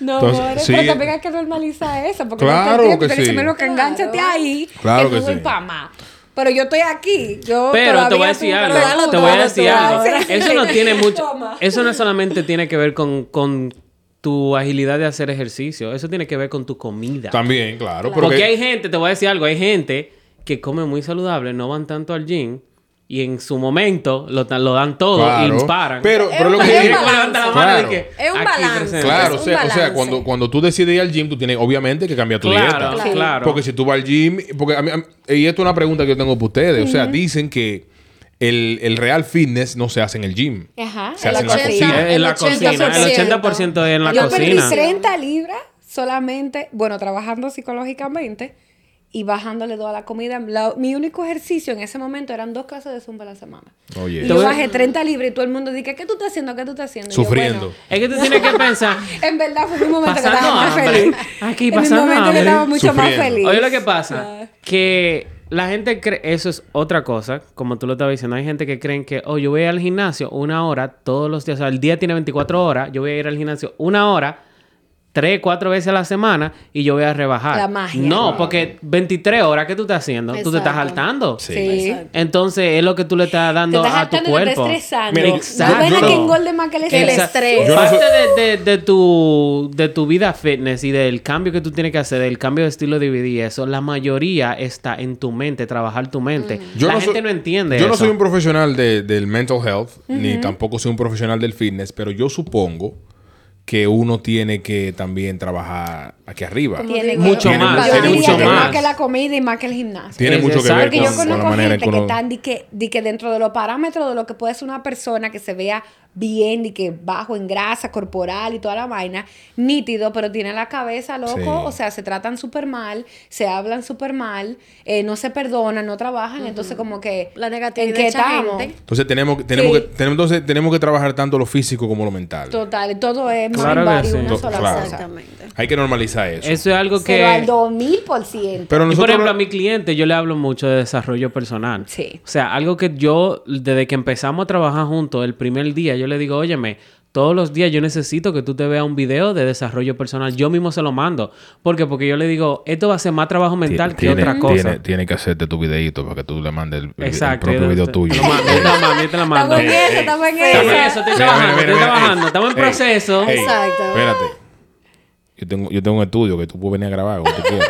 No, Entonces, more, sí. pero también hay que normalizar eso. Porque Claro no te que sí. lo que Claro. enganchate ahí. Claro que tú voy sí. más. Pero yo estoy aquí. Yo Pero te voy a decir algo. Te voy a decir algo. Eso no tiene mucho. Eso no solamente tiene que ver con, con tu agilidad de hacer ejercicio. Eso tiene que ver con tu comida. También, claro. Porque Porque hay gente, te voy a decir algo, hay gente que come muy saludable, no van tanto al gym y en su momento lo, dan- lo dan todo Claro. y paran. Pero, pero lo que balance. Es un mano Claro. que Es un balance. Claro, o sea, o sea, balance. cuando, cuando tú decides ir al gym, tú tienes obviamente que cambiar tu Claro, dieta. claro. Porque si tú vas al gym, porque a mí, a mí- y esto es una pregunta que yo tengo para ustedes, o sea, dicen que el, el real fitness no se hace en el gym. Ajá. Se El hace en la 80. cocina. En la El cocina, el 80% es en la Yo perdí cocina. 30 libras solamente, bueno, trabajando psicológicamente y bajándole toda la comida. La- mi único ejercicio en ese momento eran dos clases de zumba a la semana. Oye. Y yo bajé 30 libras y todo el mundo dice, ¿qué tú estás haciendo? ¿Qué tú estás haciendo? Y yo, Sufriendo. Es que tú tienes que pensar. bueno, en verdad fue un momento que Pasando estaba más hambre. feliz. Aquí en mi pasando momento que estaba mucho más Sufriendo. feliz. Oye, lo que pasa, que la gente cree, eso es otra cosa, como tú lo estabas diciendo, hay gente que creen que, oh, yo voy a ir al gimnasio una hora todos los días, o sea, el día tiene 24 horas, yo voy a ir al gimnasio una hora, tres, cuatro veces a la semana y yo voy a rebajar. La magia. No, porque 23 horas, ¿qué tú estás haciendo? Tú te estás Exacto. saltando. Sí. Sí. Exacto. Entonces, es lo que tú le estás Te dando estás a tu te cuerpo. estás estresando. Mira, Exacto. No que no- engorde más que el Que estrés. Parte de, de- de tu, de tu vida fitness y del cambio que tú tienes que hacer, del cambio de estilo de vida y eso, la mayoría está en tu mente, trabajar tu mente. la gente soy- no entiende Yo no soy un profesional de- del mental health, ni tampoco soy un profesional del fitness, pero yo supongo que uno tiene que también trabajar aquí arriba. Tiene Mucho que- más, Yo tiene mucho que más. que la comida y más que el gimnasio. Tiene Es mucho que ver Porque con, yo con la conozco manera gente en que uno- están di que, di que dentro de los parámetros de lo que puede ser una persona que se vea bien y que bajo en grasa corporal y toda la vaina, nítido, pero tiene la cabeza loco, Sí. o sea, se tratan súper mal, se hablan súper mal, eh, no se perdonan, no trabajan, entonces como que... La ¿en negatividad qué de esa estamos? gente. Entonces tenemos, tenemos, Sí. que, tenemos, entonces tenemos que trabajar tanto lo físico como lo mental. Total, todo es Claro que sí. una To- sola claro. cosa. Exactamente. Hay que normalizar eso. Eso es algo que... Pero al 2000 por ciento. Pero Y por nosotros... ejemplo, a mi cliente yo le hablo mucho de desarrollo personal. Sí. O sea, algo que yo, desde que empezamos a trabajar juntos, el primer día, yo le digo, óyeme, todos los días yo necesito que tú te veas un video de desarrollo personal. Yo mismo se lo mando. ¿Por qué? Porque yo le digo, esto va a ser más trabajo mental que tiene, otra cosa. Tiene, tiene que hacerte tu videito para que tú le mandes el, el Exacto. propio yo- video te- tuyo. Lo mando, yo te la mando, yo te mando. Estamos en eso, estamos en Estamos en eso. estoy trabajando, estoy trabajando, estamos en proceso. Exacto. Espérate. Yo tengo, yo tengo un estudio que tú puedes venir a grabar cuando tú quieras.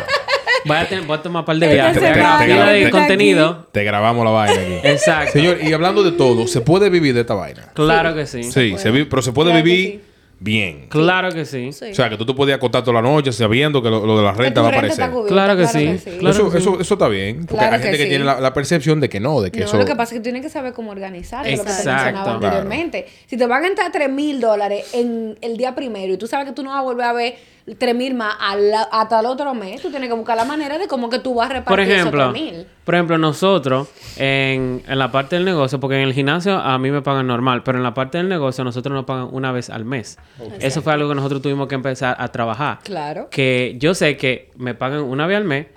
Voy a, tener- voy a tomar un par de Esta viajes, te- te- de contenido. Te grabamos la vaina aquí. Exacto. Señor, y hablando de todo, ¿se puede vivir de esta vaina? Claro que sí. Sí, se pero se puede Claro que vivir bien. Claro que sí. Sí. O sea, que tú te podías acostar toda la noche sabiendo que lo, lo de la Que renta va a renta aparecer. cubierta, Claro que sí. Claro eso, que sí. eso, eso está bien. Porque Claro hay que gente que, sí. tiene la, la percepción de que no, de que No, eso... lo que pasa es que tú tienes que saber cómo organizar, lo que te mencionaba Claro. anteriormente. Si te van a entrar 3 mil dólares en el día primero y tú sabes que tú no vas a volver a ver 3 mil más al- hasta el otro mes, tú tienes que buscar la manera de cómo que tú vas a Por repartir ejemplo, esos 3 mil. por ejemplo, nosotros en, en la parte del negocio, porque en el gimnasio a mí me pagan normal, pero en la parte del negocio nosotros nos pagan una vez al mes. Eso fue algo que nosotros tuvimos que empezar a trabajar. Claro. Que yo sé que me pagan una vez al mes,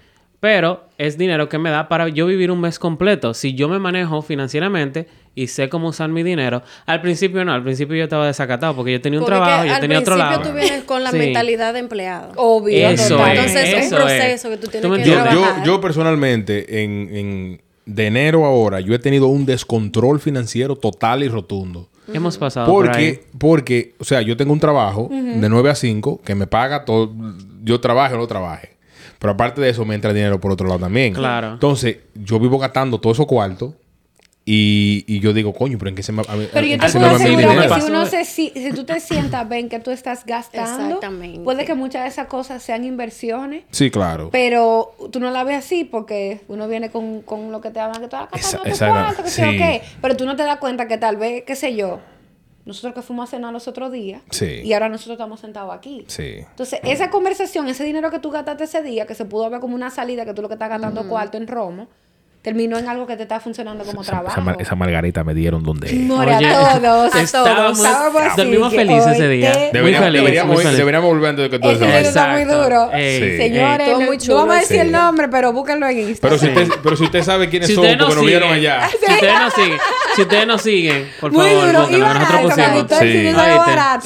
pero es dinero que me da para yo vivir un mes completo. Si yo me manejo financieramente y sé cómo usar mi dinero, al principio no, al principio yo estaba desacatado porque yo tenía un Porque trabajo, yo al tenía otro lado. principio tú vienes con la Sí. mentalidad de empleado. Obvio, Eso total. es, Entonces es eso un es. proceso que tú tienes que Yo, entiendes? yo, trabajar. yo personalmente, en, en- de enero a ahora, yo he tenido un descontrol financiero total y rotundo. Hemos pasado por ahí. Porque, porque, o sea, yo tengo un trabajo de 9 a 5 que me paga todo, yo trabaje o no trabaje. Pero aparte de eso, me entra dinero por otro lado también. Claro. Entonces, yo vivo gastando todo esos cuartos y, y yo digo, coño, pero en qué se me, a- Pero yo en te puedo asegurar que si, uno se, si, si tú te sientas ven que tú estás gastando, Exactamente. puede que muchas de esas cosas sean inversiones. Sí, claro. Pero tú no la ves así porque uno viene con, con lo que te hablan que tú vas gastando tu esa- cuarto, que sé yo sí. qué. Pero tú no te das cuenta que tal vez, qué sé yo, nosotros que fuimos a cenar los otros días Sí. y ahora nosotros estamos sentados aquí. Sí. Entonces, esa conversación, ese dinero que tú gastaste ese día, que se pudo ver como una salida, que tú lo que estás gastando cuarto en Romo, terminó en algo que te está funcionando como trabajo. margarita me dieron donde... More Oye, a todos. a estábamos- todos. Estábamos así, dormimos felices ese día. te- Muy Deberíamos, feliz, deberíamos, muy feliz. deberíamos volver antes de que tú Ese desayunes. video está muy Exacto. duro. Ey, Señores, ey. Todo no, muy no chulo, vamos a decir sí. el nombre, pero búsquenlo en Pero Instagram. si, usted, pero si usted sabe quiénes Si son, ustedes porque nos nos vieron allá. si ustedes nos siguen, si ustedes nos siguen, por Muy favor, nosotros pusimos.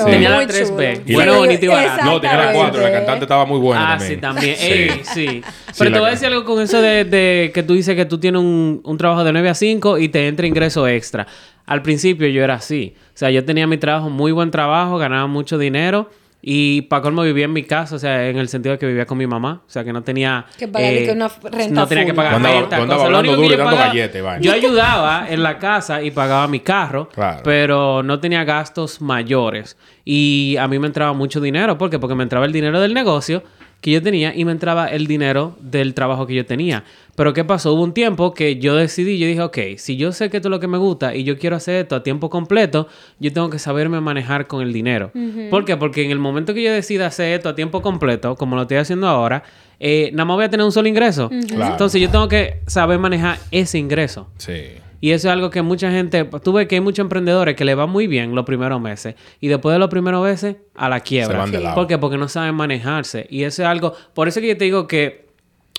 Tenía la Muy 3B. chulo. Bueno, bonito y barato. No, tenía la 4. La cantante estaba muy buena Ah, también. sí, también. Sí. Ey, sí. Pero te voy a decir algo con eso de, de que tú dices que tú tienes un, un trabajo de 9 a 5 y te entra ingreso extra. Al principio yo era así. O sea, yo tenía mi trabajo, muy buen trabajo, ganaba mucho dinero. Y para colmo vivía en mi casa, o sea, en el sentido de que vivía con mi mamá. O sea, que no tenía... Que pagar que una renta No tenía que pagar Cuando renta. cuando hablando duro y yo dando ayudaba en la casa y pagaba mi carro, Claro. pero no tenía gastos mayores. Y a mí me entraba mucho dinero. ¿Por qué? Porque me entraba el dinero del negocio que yo tenía y me entraba el dinero del trabajo que yo tenía. Pero ¿qué pasó? Hubo un tiempo que yo decidí, yo dije, ok, si yo sé que esto es lo que me gusta y yo quiero hacer esto a tiempo completo, yo tengo que saberme manejar con el dinero. ¿Por qué? Porque en el momento que yo decida hacer esto a tiempo completo, como lo estoy haciendo ahora, eh, nada más voy a tener un solo ingreso. Claro. Entonces yo tengo que saber manejar ese ingreso. Sí. Y eso es algo que mucha gente, tú ves que hay muchos emprendedores que le va muy bien los primeros meses y después de los primeros meses a la quiebra. Se van de lado. ¿Por qué? Porque no saben manejarse. Y eso es algo, por eso que yo te digo que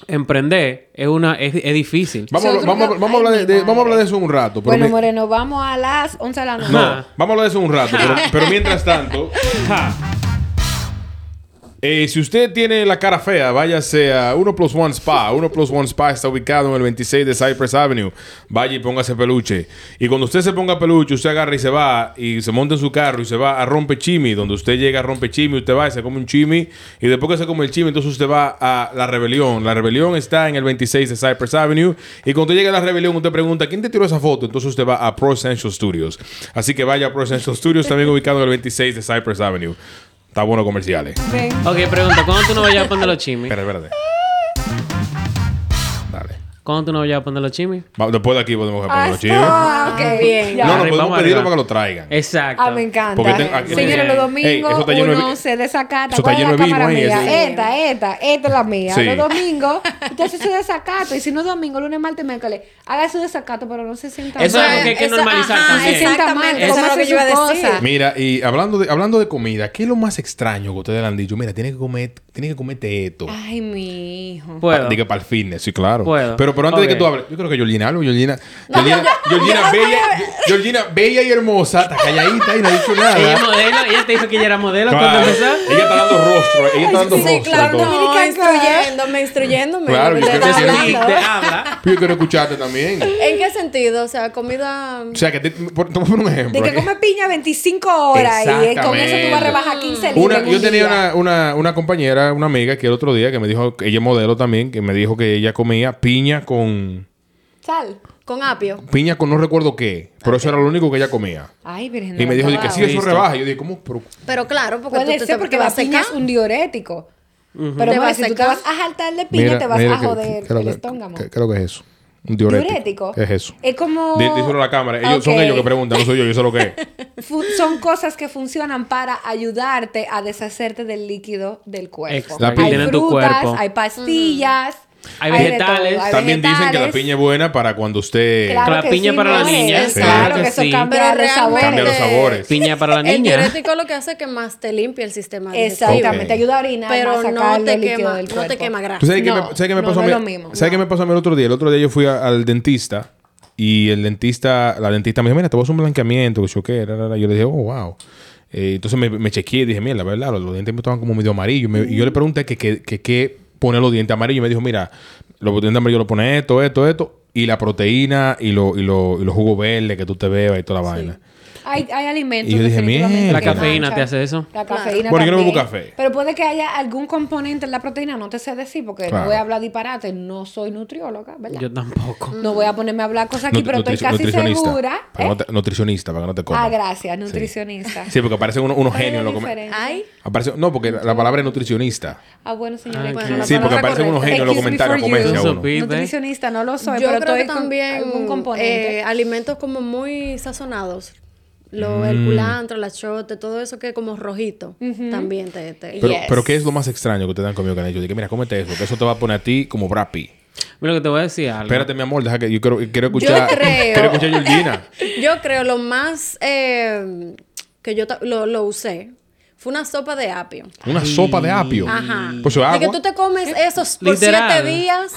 emprender es una es, es difícil. Vamos, vamos, vamos, a hablar de, Ay, de- mi vamos a hablar de eso un rato. pero Bueno, mi- Moreno, vamos a las 11 de la noche. no, vamos a hablar de eso un rato. Pero, pero mientras tanto, eh, si usted tiene la cara fea, váyase a 1 Plus One Spa. 1 Plus One Spa está ubicado en el 26 de Cypress Avenue. Vaya y póngase peluche. Y cuando usted se ponga peluche, usted agarra y se va y se monta en su carro y se va a Rompe Chimi. Donde usted llega a Rompe Chimi, usted va y se come un chimi. Y después que se come el chimi, entonces usted va a La Rebelión. La Rebelión está en el 26 de Cypress Avenue. Y cuando llega a La Rebelión, usted pregunta, ¿quién te tiró esa foto? Entonces usted va a Pro Essential Studios. Así que vaya a Pro Essential Studios, también ubicado en el 26 de Cypress Avenue. Está bueno comerciales. Ok, pregunta, ¿cuándo tú no vayas a poner los chimis? Espera, espérate. ¿Cuándo tú no vayas a poner los chimis? Después de aquí podemos poner Ah, los chimis. está. Ok, Bien. ya. No, no, Arriba, podemos vamos pedirlo para que lo traigan. Exacto. Ah, me encanta. Porque tengo- aquí- Señores, los Ey, domingos eso está lleno de uno se desacata. Eso está ¿Cuál es lleno la de vino cámara ahí, mía? eso. Esta, esta, esta es la mía. Sí. Los domingos, usted se desacato. Y si no es domingo, lunes, martes, miércoles, haga su desacato, pero no se sienta Eso mal. es algo que hay que normalizar ajá, también. Se sienta mal, Exactamente, eso eso es lo que yo iba a decir. Mira, y hablando de, hablando de comida, ¿qué es lo más extraño que ustedes le han dicho? Mira, tiene que comer, tiene que comerte esto. Ay, mi hijo. Puedo. Diga para el fitness, sí, claro. Puedo. Pero, pero antes de que tú hables, yo creo que Georgina algo, Georgina. Georgina, Georgina bella, Georgina bella y hermosa, está calladita y no ha dicho Ella es nada. modelo, ella te dijo que ella era modelo cuando Claro. empezó. Ella está dando rostro, ella está dando Sí, rostro. claro, entonces. no, instruyéndome, instruyéndome. Claro, yo creo que sí. Te habla. Yo quiero escucharte también. ¿En qué sentido? O sea, comida... O sea, que te, por, te voy a poner un ejemplo. De que aquí. come piña 25 horas y eh, con eso tú vas a rebajar 15 libras. Yo tenía una, una, una compañera, una amiga que el otro día que me dijo, que ella es modelo también, que me dijo que ella comía piña con... Sal. Con apio. Piña con no recuerdo qué, pero eso era lo único que ella comía. Ay, virgen Y me dijo, que sí, eso rebaja. Y yo dije, ¿cómo? Pero, Pero claro, porque Puede tú te, ser te- porque te la vas a piña secar. es un diurético. Pero a si tú te vas a jaltar de piña, te vas mira a que- joder ¿qué es lo el que- estómago. ¿Qué, qué es lo que es eso? Un diurético. ¿Diurético? ¿Qué es eso? Es como... Díselo a la cámara. Ellos, Son ellos que preguntan, no soy yo, yo sé lo que es. Son cosas que funcionan para ayudarte a deshacerte del líquido del cuerpo. Hay tu frutas, cuerpo. hay pastillas, Hay vegetales. todo, hay También dicen que la piña es buena para cuando usted... Claro La que piña sí, para la no, niña, es- claro Claro que que eso sí. cambia Pero los sabores. Cambia los sabores. Piña para la El niña. diurético lo que hace es que más te limpia el sistema digestivo. Exactamente, Ok. ayuda a orinar, Pero más no te el quema, del no te quema grasa. ¿Tú sabes qué No, me, sabes qué me no, pasó no a mí? es lo mismo, ¿Sabes qué no. me pasó a mí el otro día? El otro día yo fui a- al dentista y el dentista, la dentista me dijo, mira, te voy a hacer un blanqueamiento, que yo qué, yo le dije, oh, wow. Eh, entonces me, me chequeé y dije, mira, la verdad, los, dientes me estaban como medio amarillos. Y yo le pregunté que qué pone los dientes amarillos y me dijo, mira, los dientes amarillos lo pone esto, esto, esto, y la proteína y, lo, y, lo, y los jugos verdes que tú te bebas y toda la vaina. Hay, hay alimentos Y yo dije, mierda. La cafeína te hace eso. La cafeína Porque yo no bebo café. Pero puede que haya algún componente en la proteína, no te sé decir, porque Claro. no voy a hablar disparate, no soy nutrióloga, ¿verdad? Yo tampoco. No voy a ponerme a hablar cosas aquí, Nut- pero estoy casi nutricionista. segura. ¿eh? no te- nutricionista, para que no te comas. Ah, gracias, nutricionista. Sí, porque aparecen unos, unos genios en lo comer. Diferente. Ay, Aparece- no, porque la, la palabra es nutricionista. Ah, bueno, señores. Ah, bueno, Sí, porque aparecen unos genios en los comentarios Nutricionista no lo soy, yo pero creo estoy también algún componente. eh, alimentos como muy sazonados. Lo, Mm. El culantro, la chote, todo eso que es como rojito. También te... te- Pero, Yes. pero ¿qué es lo más extraño que ustedes han comido que han hecho? Dije, mira, cómete eso, que eso te va a poner a ti como brapi. Mira lo que te voy a decir algo. Espérate, mi amor, deja que yo quiero, quiero escuchar. creo. Quiero escuchar a Georgina. Yo creo lo más eh, que yo lo, lo usé fue una sopa de apio. Una sopa de apio. Ajá. Pues De que tú te comes esos por Literal. siete días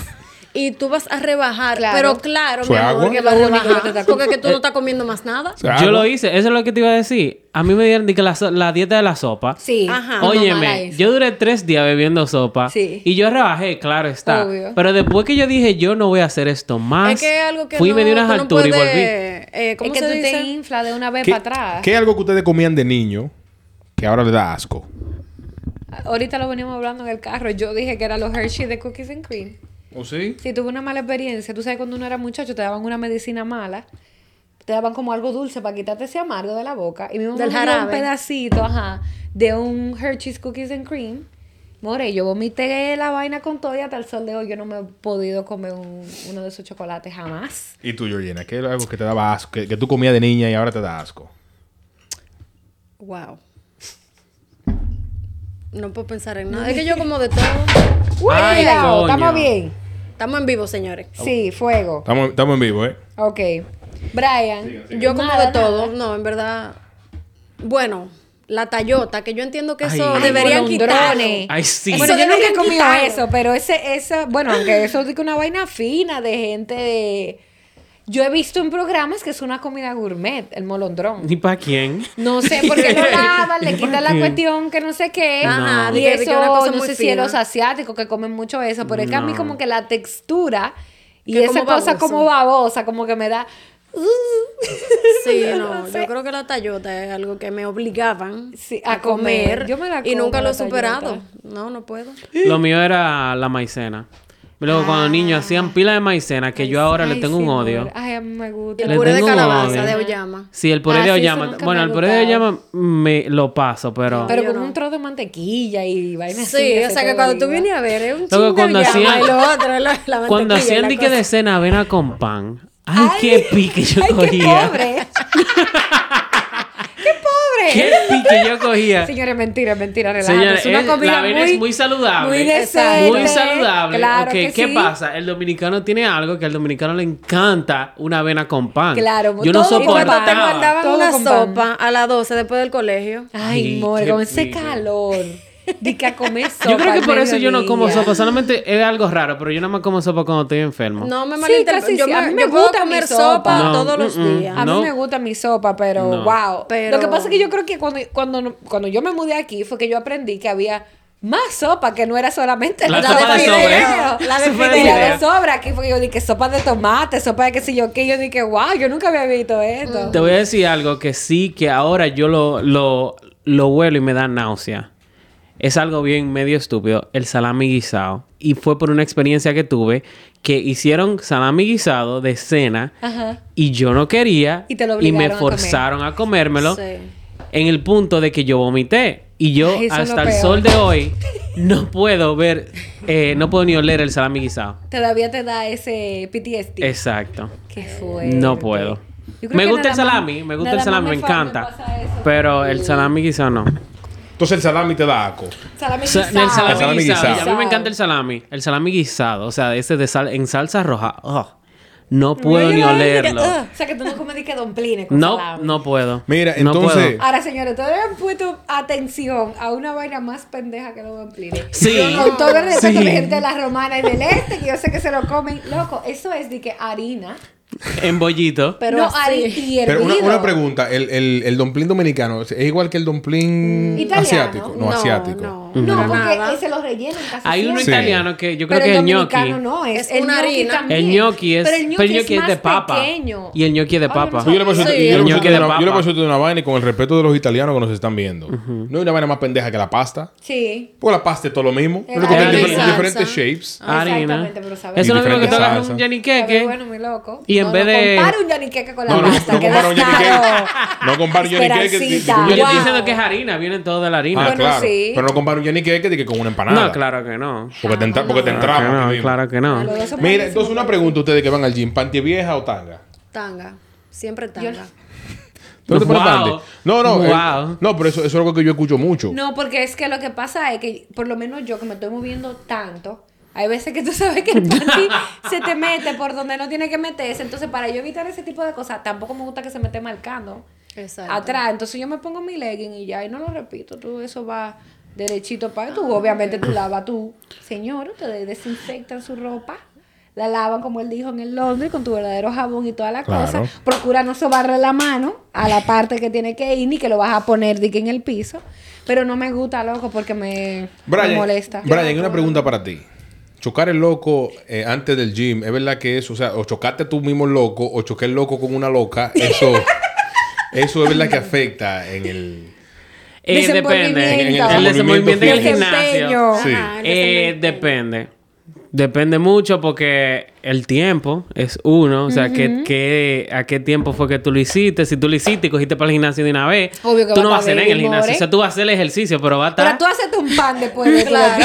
y tú vas a rebajar. Claro. Pero claro, ¿Eso mi amor, agua? que vas a rebajar. Porque que tú no estás comiendo más nada. Yo lo hice, eso es lo que te iba a decir. A mí me dieron de que la, so- la dieta de la sopa. Sí. Ajá. no, Óyeme, esa. yo duré tres días bebiendo sopa Sí. y yo rebajé, claro está. Obvio. Pero después que yo dije, yo no voy a hacer esto más, Es que es algo que fui y no, me di unas no alturas y volví. eh, ¿Cómo es que se tú dice? te inflas de una vez ¿Qué, para atrás. qué es algo que ustedes comían de niño que ahora le da asco? Ahorita lo veníamos hablando en el carro. Yo dije que era los Hershey de Cookies and Cream. ¿O sí? Si tuve una mala experiencia, tú sabes cuando uno era muchacho te daban una medicina mala, te daban como algo dulce para quitarte ese amargo de la boca y mi mamá Del me dio un pedacito, ajá, de un Hershey's Cookies and Cream More, yo vomité la vaina con todo y hasta el sol de hoy yo no me he podido comer un- uno de esos chocolates jamás. ¿Y tú, Georgina? ¿Qué es algo que te daba asco? Que, que tú comías de niña y ahora te da asco. Wow. No puedo pensar en nada. Es que yo como de todo. Ay, Cuidado, coño. ¿Estamos bien? Estamos en vivo, señores. Sí, fuego. Estamos, estamos en vivo, ¿eh? Ok. Brian. Yo como Nada, de todo. nada. No, en verdad. Bueno, la tallota, que yo entiendo que eso Ay. deberían Ay, quitarlo. molondrones. Ay, sí. Bueno, yo nunca he deberían comido quitarlo. eso, pero ese, esa, bueno, aunque eso es una vaina fina de gente de... Yo he visto en programas que es una comida gourmet, el molondrón. ¿Ni para quién? No sé por qué lo lavan, le ¿Y quitan la cuestión que no sé qué. Ajá, y que- de eso, una cosa no muy sé si es fina. los asiáticos que comen mucho eso, pero es que a mí No. como que la textura y Que esa como cosa como babosa, como que me da... Sí, Yo no, no yo creo que la tallota es algo que me obligaban Sí, a, a comer. comer. Yo me la y como, nunca lo he superado. tallota. No, no puedo. Lo mío era la maicena. Y Luego, cuando niños hacían pila de maicena, que yo ahora le tengo un odio. Ay, me gusta. el puré de calabaza de Oyama. Sí, el puré Ah, de Oyama. Bueno, el puré de. Oyama me lo paso, pero... Pero con no. un trozo de mantequilla y vaina. Sí, o sea que cuando tú vienes a ver, es un Luego, chingo cuando de llama hacían- y lo otro es la, la Cuando hacían dique de cena avena con pan. Ay, qué pique yo Ay, qué cogía. pobre. qué pique yo cogía. Señores, mentira, mentira, relájate. Es una comida la avena muy, es muy saludable. Muy decente. Muy saludable. Claro que ¿qué sí. pasa? El dominicano tiene algo que al dominicano le encanta una avena con pan. Claro, yo no soportaba. te pan. mandaban Todo una pan. sopa a las 12 después del colegio. Ay, Ay, more, con ese calor. Di que a comer sopa Yo creo que por eso yo no como sopa. Solamente es algo raro, pero yo nada más como sopa cuando estoy enfermo. No me Sí, malinterpretes. casi yo sí. me, A mí me gusta comer sopa. sopa, No, todos los mm, días. A mí No. me gusta mi sopa, pero No. wow. Pero- Lo que pasa es que yo creo que cuando, cuando, cuando yo me mudé aquí fue que yo aprendí que había más sopa, que no era solamente La la, sopa de fideo. La de Sopa de fideo. Y la de fideo. sobra. Aquí fue que yo dije sopa de tomate, sopa de qué sé yo qué. Yo dije, wow, yo nunca había visto esto. Te voy a decir algo que sí, que ahora yo lo, lo, lo huelo y me da náusea. Es algo bien medio estúpido, el salami guisado. Y fue por una experiencia que tuve que hicieron salami guisado de cena Ajá. y yo no quería Y te lo me comer. forzaron a comérmelo Sí. en el punto de que yo vomité. Y yo eso hasta el sol de hoy no puedo ver, eh, no puedo ni oler el salami guisado. Todavía te da ese PTSD. Exacto. Qué fuerte. No puedo. Me gusta el más- salami, me gusta el salami, me encanta. Pero el- salami guisado no. Entonces el salami te da asco. Salami guisado. el salami, El salami guisado. A mí me encanta el salami. El salami guisado. O sea, ese de sal en salsa roja. no puedo ni Yo la- olerlo. O sea, que tú no comes ni que domplines con No, salami. no puedo. Mira, No entonces- puedo. Ahora, señores, ustedes han puesto atención a una vaina más pendeja que los domplines. Sí. Con todo el respeto Sí. de gente de la romana y del este, que yo sé que se lo comen. Loco, eso es de que harina. En bollito. Pero no, así. Pero una, una pregunta, el, el, el dumpling dominicano es igual que el dumpling Italiano. asiático, no, No, asiático. no. No, Para porque nada. se lo rellenan casi Hay uno siempre. Italiano que yo creo Pero que es el el gnocchi. no, es, Es el una gnocchi harina. El gnocchi es, Pero el gnocchi es, de papa. pequeño. Y el gnocchi es de papa. no yo le paso, Sí. de una, vaina y con el respeto de los italianos que nos están viendo. No hay una vaina más pendeja que la pasta. Sí. Porque la pasta es todo lo mismo. Lo que diferentes shapes. Harina. Exactamente, pero sabe Eso es lo mismo que tú salsas. un yaniqueque. bueno, mi loco. Y en No, vez no de- compare un yaniqueque con la No, no, pasta. no que comparo un yaniqueque. No un yaniqueque. Yo estoy diciendo que es harina, viene todo de la harina. Ah, Bueno, claro. sí. Pero no comparo un yaniqueque de que con una empanada. No, claro que no. Porque te, entra- porque te Claro que entramos. no, claro que no. Mira, buenísimos, entonces una pregunta ustedes que van al gym, ¿panty vieja o tanga? Tanga. Siempre tanga. ¿Tú no te Wow. panty? No, no. eh, Wow. no, pero eso, eso es algo que yo escucho mucho. No, porque es que lo que pasa es que, por lo menos yo que me estoy moviendo tanto, hay veces que tú sabes que el panty se te mete por donde no tiene que meterse. Entonces, para yo evitar ese tipo de cosas, tampoco me gusta que se me esté marcando Exacto. atrás. Entonces, yo me pongo mi legging y ya, y no lo repito. Tú, eso va derechito para tú. Obviamente, tú lavas tú. Señor, ustedes desinfectan su ropa. La lavan, como él dijo, en el laundry con tu verdadero jabón y toda la Claro. cosa. Procura no sobarle la mano a la parte que tiene que ir, ni que lo vas a poner de que en el piso. Pero no me gusta, loco, porque me, molesta. Brian, una pregunta para ti. Chocar el loco eh, antes del gym, ¿es verdad que eso, o sea, o chocaste tú mismo el loco o choqué el loco con una loca? Eso, eso es verdad que afecta en el... Eh, depende. Desenvolvimiento. El desenvolvimiento en el Desempeño. gimnasio. Sí. Ajá, el Eh, depende. Depende mucho porque el tiempo es uno. O sea, que, que- ¿a qué tiempo fue que tú lo hiciste? Si tú lo hiciste y cogiste para el gimnasio de una vez, Obvio que tú va no vas a hacer en el gimnasio. more. O sea, tú vas a hacer el ejercicio, pero va a estar... Pero tú haces un pan después de Claro.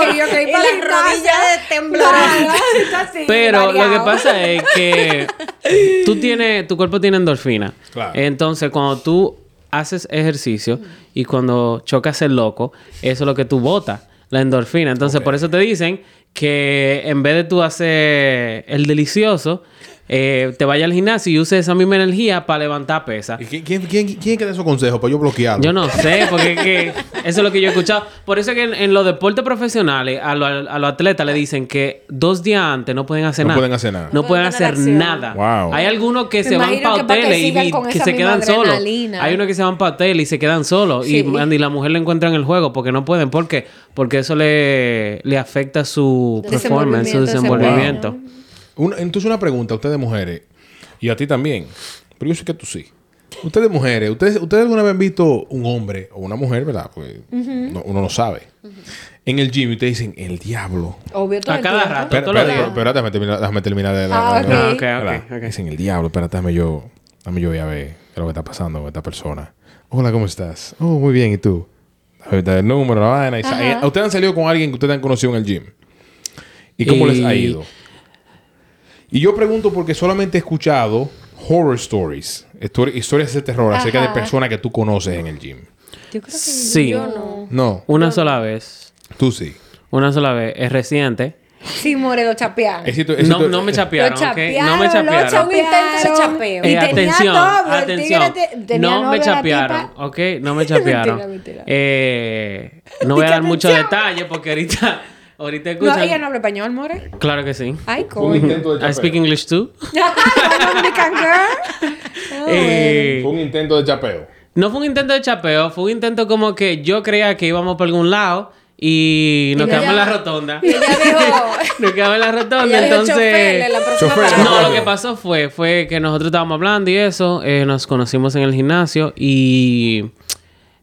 Obvio que Y la rodilla de temblor. Pero lo que pasa es que tú tienes, tu cuerpo tiene endorfina. Claro. Entonces, cuando tú haces ejercicio y cuando chocas el loco, eso es lo que tú botas, la endorfina. Entonces, por eso te dicen que en vez de tú hacer el delicioso, eh, te vayas al gimnasio y uses esa misma energía para levantar pesas. ¿Y quién, quién, quién, quién da esos consejos para yo bloquearlo? Yo no sé, porque es que eso es lo que yo he escuchado. Por eso es que en, en los deportes profesionales a, lo- a los atletas le dicen que dos días antes no pueden hacer No nada. pueden hacer nada. No No pueden hacer nada. Wow. Hay algunos que Me se van para hoteles y, que se quedan solos. Hay unos que se van para hoteles y se quedan solos. Sí. Y, man, y la mujer le encuentra en el juego porque no pueden. ¿Por qué? Porque eso le, le afecta su performance, su Desenvolvimiento, desenvolvimiento. Una- entonces, una pregunta a ustedes mujeres y a ti también. Pero yo sé que tú sí. Ustedes mujeres, ¿ustedes, ¿ustedes alguna vez han visto un hombre o una mujer, verdad? Pues no- uno no sabe. En el gym y ustedes dicen, el diablo. Obvio todo A el cada tiempo. rato. Días. espera, déjame terminar, déjame terminar de la... Ah, la- ok. Ah, ok, ¿verdad? ok, ok. Dicen, el diablo, espérate, déjame yo... Dame yo voy a ver qué es lo que está pasando con esta persona. Hola, ¿cómo estás? Oh, muy bien, ¿y tú? El número, la vaina. y ¿Ustedes han salido con alguien que ustedes han conocido en el gym? ¿Y cómo les ha ido? Y yo pregunto porque solamente he escuchado horror stories, histori- historias de terror acerca de Ajá. personas que tú conoces en el gym. Yo creo que Sí. Yo no. No, Una sola vez. tú sí. Una sola vez. Es reciente. Sí, more, lo chapearon. Éxito- No, éxito- no me chapearon, Lo ¿ok? chapearon, No me lo chapearon. Chapeo. Eh, Y tenía atención, novio, atención. te- no me chapearon. ¿ok? No me chapearon. Mentira, mentira. Eh, no voy a dar muchos atención. detalles porque ahorita, ahorita No, escuchan. ella no habla español, more. Claro que sí. Ay, Fue un intento de I chapeo. speak English too. Dominican girl. Eh, Fue un intento de chapeo. no fue un intento de chapeo, fue un intento como que yo creía que íbamos por algún lado y nos Y quedamos en la rotonda. Y ella dijo... nos quedamos en la rotonda, entonces. chofer la Chofer. No, lo que pasó fue, fue que nosotros estábamos hablando y eso, eh, nos conocimos en el gimnasio y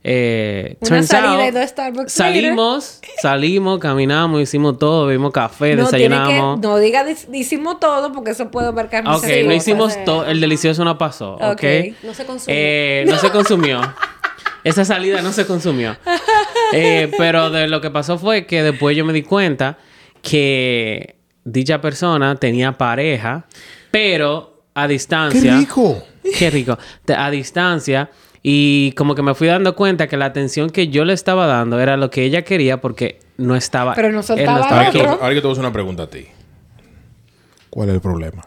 eh, Una salida out, y dos Starbucks Salimos, salimos, caminamos, hicimos todo, bebimos café, No, tiene que, desayunamos. no diga hicimos todo porque eso puede muchas Ok, no cosas. hicimos eh. todo, el delicioso no pasó, ok. Ok. No se consumió. Eh, no se consumió. Esa salida no se consumió. Eh, pero de lo que pasó fue que después yo me di cuenta que dicha persona tenía pareja, pero a ¡Qué distancia. rico! Qué rico. A distancia. Y como que me fui dando cuenta que la atención que yo le estaba dando era lo que ella quería porque no estaba. Pero no soltaba estaba Ahora que, aquí. te, ahora que te voy a hacer una pregunta a ti. ¿Cuál es el problema?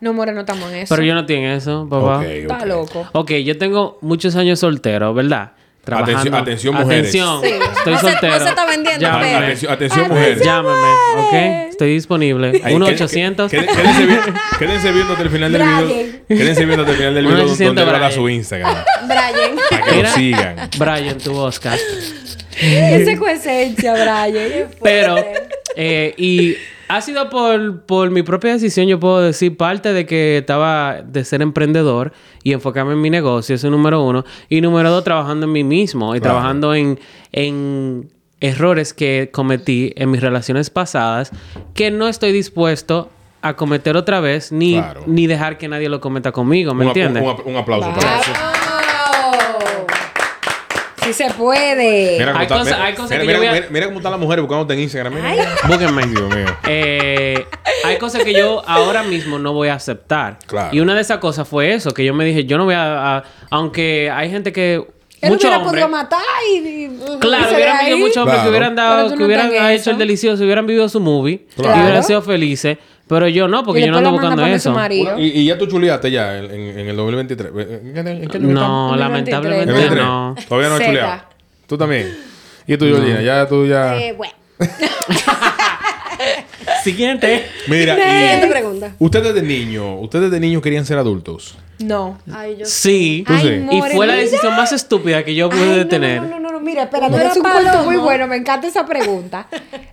No, more, no estamos en eso. Pero yo no tengo eso, papá. Ok, Está ok. loco. Ok, yo tengo muchos años soltero, ¿verdad? Atención- atención, mujeres. Atención, Sí. estoy No se- no soltero. se está vendiendo, Llámame. Atención, atención mujeres. Llámame, ¿ok? Estoy disponible. Ahí, 1-800. qué- qué- Quédense, vi- quédense viendo hasta el final del Brian. video. Quédense viendo hasta el final del video 1-800 donde habla Brian. su Instagram. Brian. Para que lo Mira. sigan. Brian, tu Oscar. Esa fue esencia, Brian. Pero, eh, y ha sido por, por mi propia decisión, yo puedo decir, parte de que estaba de ser emprendedor y enfocarme en mi negocio, eso es número uno. Y número dos, trabajando en mí mismo y Claro. trabajando en, en errores que cometí en mis relaciones pasadas que no estoy dispuesto a cometer otra vez ni, Claro. ni dejar que nadie lo cometa conmigo, ¿me Un, entiendes? un- un aplauso para eso. Sí se puede. Mira cómo Hay está- cosas- mira- hay cosas mira- que mira- cómo están las mujeres buscándote en Instagram. Mira. Búsquenme. Dios mío. Eh, hay cosas que yo ahora mismo no voy a aceptar. Claro. Y una de esas cosas fue eso, que yo me dije, yo no voy a... a- aunque hay gente que... Él muchos hubiera hombres... podido matar y... y- Claro, hubieran habido muchos hombres Claro. que hubieran dado, que hubieran hecho eso. el delicioso, hubieran vivido su movie, Claro. y hubieran sido felices. Pero yo no, porque Y yo no ando buscando eso. Y, y ya tú chuleaste ya en, en- en el 2023. ¿En qué, en qué año No, estamos? lamentablemente ¿En el 23? no. Todavía no Zeta. chuleado. Tú también. ¿Y tú, Georgina? Ya tú ya... Eh, bueno. Siguiente. Mira, Siguiente y... pregunta. Ustedes de niño, ustedes de niño querían ser adultos. No. Ay, yo... Sí. Tú Ay, sí. Y fue la decisión más estúpida que yo pude no, tener. No, no, no, no, mira, espera, No no es un cuento muy bueno, me encanta esa pregunta.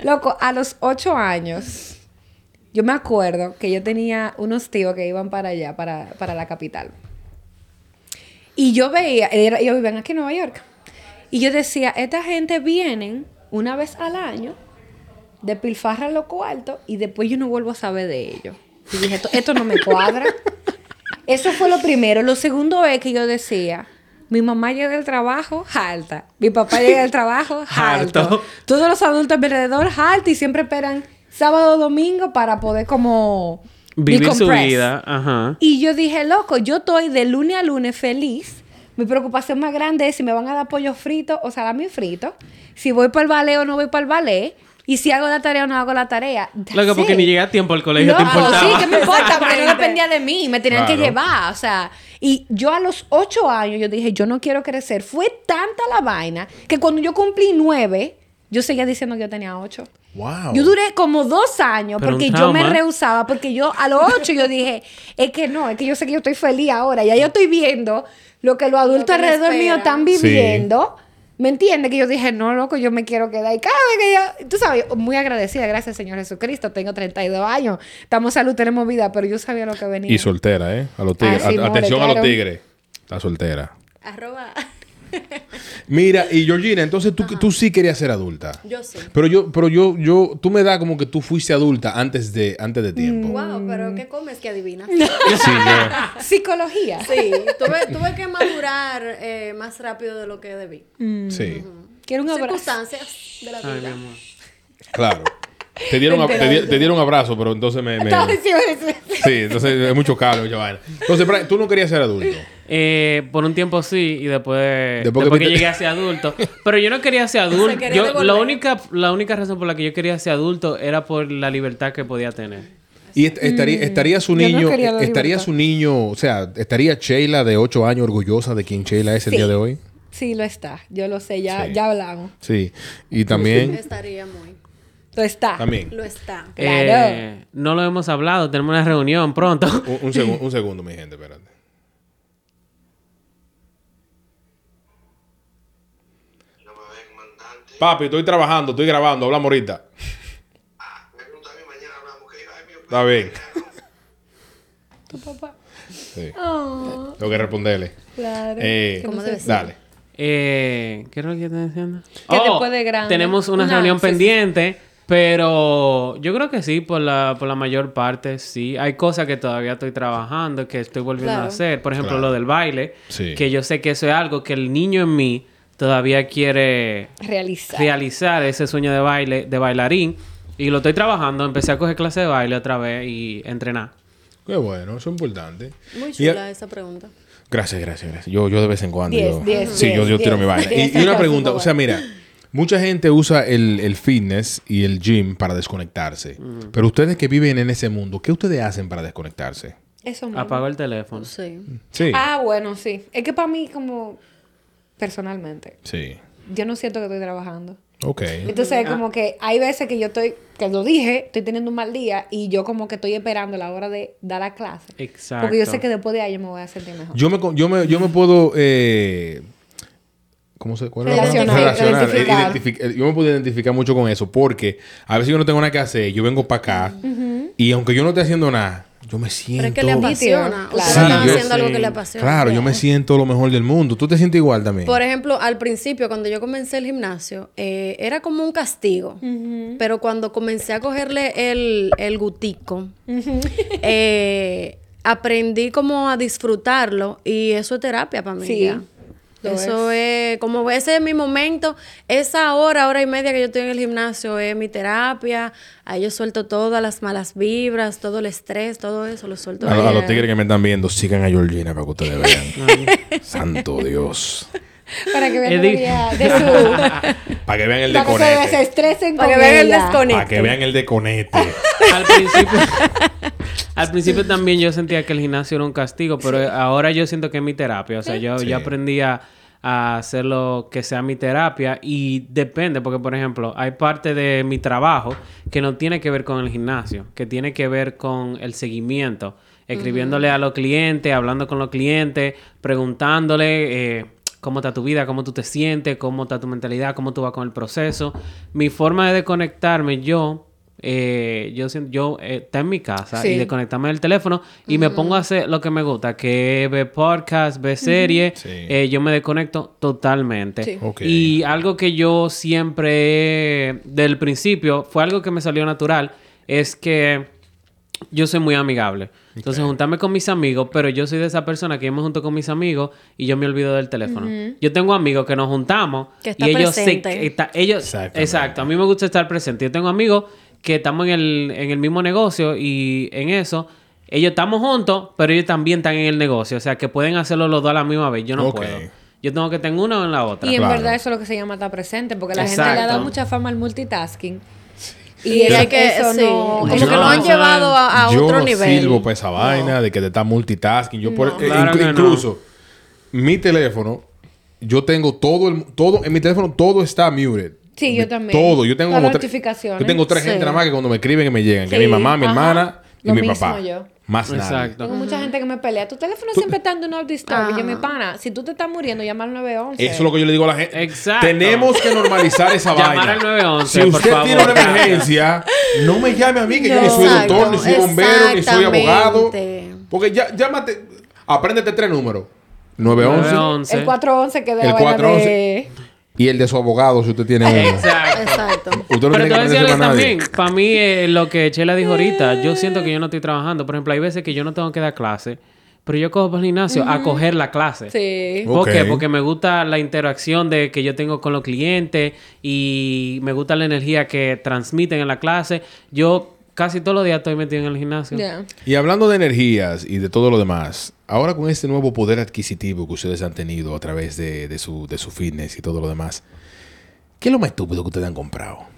Loco, a los ocho años, yo me acuerdo que yo tenía unos tíos que iban para allá, para, para la capital. Y yo veía, ellos vivían aquí en Nueva York. Y yo decía, esta gente vienen una vez al año despilfarran los cuartos y después yo no vuelvo a saber de ellos. Y dije, esto, esto no me cuadra. Eso fue lo primero. Lo segundo es que yo decía, mi mamá llega del trabajo, alta. Mi papá llega del trabajo, alto. Todos los adultos alrededor, alto. Y siempre esperan sábado o domingo para poder como... Vivir su vida. Ajá. Y yo dije, loco, yo estoy de lunes a lunes feliz. Mi preocupación más grande es si me van a dar pollo frito o salami frito. Si voy para el ballet o no voy para el ballet. Y si hago la tarea o no hago la tarea. Loco, That's porque ni llegué a tiempo al colegio, te Loco, importaba. sí, que me importa, porque no dependía de mí, me tenían que llevar, o sea, y yo a los ocho años yo dije, yo no quiero crecer, fue tanta la vaina que cuando yo cumplí nueve, yo seguía diciendo que yo tenía ocho. Wow. Yo duré como dos años Pero porque yo me rehusaba, porque yo a los ocho yo dije, es que no, es que yo sé que yo estoy feliz ahora, ya yo estoy viendo lo que los adultos alrededor mío están Sí. viviendo. ¿Me entiendes? Que yo dije, no, loco, yo me quiero quedar. Y cada vez que yo, tú sabes, muy agradecida, gracias Señor Jesucristo, tengo 32 años, estamos salud, tenemos vida, pero yo sabía lo que venía. Y soltera, ¿eh? A los tigres. Ah, sí, A- more, Atención a los tigres. Está soltera. Arroba. Mira, y Georgina, entonces tú, tú sí querías ser adulta. Yo sí. Pero yo, pero yo, yo, tú me das como que tú fuiste adulta antes de, antes de tiempo. Wow, pero ¿qué comes que adivinas? Sí, yo- Psicología. Sí, tuve, tuve que madurar eh, más rápido de lo que debí. sí, Quiero un abrazo. Circunstancias de la Ay, mi vida. amor. claro. Te dieron, a- te, di- te dieron un abrazo, pero entonces me... me- sí, entonces es mucho cable, mucha vaina. Entonces, Brian, tú no querías ser adulto. Eh, por un tiempo sí, y después, Después después, que que, te- llegué a ser adulto. Pero yo no quería ser adulto. quería Yo, devolver. la, única, la única razón por la que yo quería ser adulto era por la libertad que podía tener. Y est- estaría, estaría su Mm, Yo no niño, la estaría su niño, o sea, estaría Sheila de 8 años orgullosa de quien Sheila es el Sí. día de hoy. Sí, lo está. Yo lo sé, ya, Sí. ya hablamos. Sí. Y también, Estaría muy. Lo está. también. Lo está. Claro. Eh, no lo hemos hablado, tenemos una reunión pronto. Un, un segu- un segundo, mi gente, espérate. No me ve, comandante. Papi, estoy trabajando, estoy grabando, hablamos ahorita. Ah, me pregunta a mí, mañana hablamos. Que ay, mío, Está bien. Tu papá. Sí. Tengo que responderle. Claro. Eh, Como debe ser. dale. Eh, ¿Qué es lo que estás diciendo? Que después de grande. Tenemos una reunión sí, sí. pendiente, pero yo creo que sí, por la, por la mayor parte, sí. Hay cosas que todavía estoy trabajando, que estoy volviendo Claro. a hacer. Por ejemplo, Claro. lo del baile, Sí. que yo sé que eso es algo que el niño en mí todavía quiere Realizar. realizar ese sueño de baile, de bailarín. Y lo estoy trabajando. Empecé a coger clase de baile otra vez y entrenar. Qué bueno, eso es importante. Muy Y chula esa pregunta. Gracias, gracias, gracias. Yo, yo de vez en cuando. Diez, yo, diez, sí, diez, yo, yo tiro diez, mi vaina. Y- diez, Y, una pregunta, o sea, mira, mucha gente usa el, el fitness y el gym para desconectarse. Pero ustedes que viven en ese mundo, ¿qué ustedes hacen para desconectarse? Eso mismo. Apago el teléfono. Sí. Sí. Ah, bueno, sí. Es que para mí, como personalmente, Sí. yo no siento que estoy trabajando. Ok. Entonces, es como que hay veces que yo estoy, que lo dije, estoy teniendo un mal día y yo como que estoy esperando la hora de dar la clase. Exacto. Porque yo sé que después de ahí yo me voy a sentir mejor. Yo me, con- yo me, yo me puedo. Eh, ¿Cómo se cuál? Relacionar, Relacionar, identificar. eh, eh, Yo me puedo identificar mucho con eso porque a veces yo no tengo nada que hacer, yo vengo para acá y aunque yo no esté haciendo nada, yo me siento. Pero es que le apasiona. Claro. Ustedes Sí, están yo- haciendo algo que le apasiona. Claro, yo me siento lo mejor del mundo. ¿Tú te sientes igual también? Por ejemplo, al principio, cuando yo comencé el gimnasio, eh, era como un castigo. Pero cuando comencé a cogerle el, el gutico, eh, aprendí como a disfrutarlo y eso es terapia para mí. Sí, ya. Lo Eso es. como ese es mi momento, esa hora, hora y media que yo estoy en el gimnasio es mi terapia. Ahí yo suelto todas las malas vibras, todo el estrés, todo eso lo suelto. A, a los tigres que me están viendo, sigan a Georgina para que ustedes vean. Santo Dios. Para que vean la de su... Para que vean el para que se desestresen Para que vean el desconecte. Para que vean el deconete. al principio al principio también yo sentía que el gimnasio era un castigo pero ahora yo siento que es mi terapia. O sea yo, Sí. yo aprendí a, a hacerlo que sea mi terapia y depende porque por ejemplo hay parte de mi trabajo que no tiene que ver con el gimnasio que tiene que ver con el seguimiento. Escribiéndole a los clientes hablando con los clientes preguntándole eh, cómo está tu vida, cómo tú te sientes, cómo está tu mentalidad, cómo tú vas con el proceso. Mi forma de desconectarme, yo, eh, yo siento, yo eh, está en mi casa Sí. y desconectarme del teléfono y me pongo a hacer lo que me gusta, que ver podcast, ver series, Sí. eh, yo me desconecto totalmente. Sí. Y algo que yo siempre, del principio, fue algo que me salió natural, es que yo soy muy amigable. Entonces, juntarme con mis amigos, pero yo soy de esa persona que yo me junto con mis amigos y yo me olvido del teléfono. Yo tengo amigos que nos juntamos Que está y ellos se- presente. que está- ellos exacto, a mí me gusta estar presente. Yo tengo amigos que estamos en el, en el mismo negocio y en eso ellos estamos juntos, pero ellos también están en el negocio, o sea, que pueden hacerlo los dos a la misma vez. Yo no puedo. Yo tengo que tener uno en la otra. Y en Claro. verdad eso es lo que se llama estar presente, porque la gente le ha dado mucha fama al multitasking. Y hay que, eso sí, no- como eso que lo no- han llevado a, a yo otro no nivel. sirvo para esa vaina de que te está multitasking. Yo por- eh, Claro que no. incluso mi teléfono, yo tengo todo el todo en mi teléfono todo está muted. Sí, yo también. Todo, yo tengo Las como tres- notificaciones. Yo tengo tres Sí. gente nada más que cuando me escriben que me llegan, que Sí, es mi mamá, mi ajá. hermana y Lo mi mismo papá. yo. Más nadie. Exacto. Tengo mucha gente que me pelea. Tu teléfono siempre está en Do Not Disturb. Y yo, Ah. mi pana, si tú te estás muriendo, llama al 911. Eso es lo que yo le digo a la gente. Exacto. Tenemos que normalizar esa Llamar vaina. al 911, Si por usted favor. tiene una emergencia, no me llame a mí, que yo ni soy Exacto, doctor, ni soy bombero, ni soy abogado. Porque ya, llámate, apréndete tres números. 911 911. El 411 que de El la vaina 411. de... y el de su abogado si usted tiene uno. Exacto. Exacto. Usted no Pero tiene te que voy a decir aprenderse algo también. Para mí, eh, lo que Chela dijo ahorita, yo siento que yo no estoy trabajando. Por ejemplo, hay veces que yo no tengo que dar clase, pero yo cojo para el gimnasio a coger la clase. Sí. ¿Por qué? Porque me gusta la interacción de que yo tengo con los clientes y me gusta la energía que transmiten en la clase. Yo casi todos los días estoy metido en el gimnasio. Y hablando de energías y de todo lo demás, ahora con este nuevo poder adquisitivo que ustedes han tenido a través de, de su, de su fitness y todo lo demás, ¿qué es lo más estúpido que ustedes han comprado?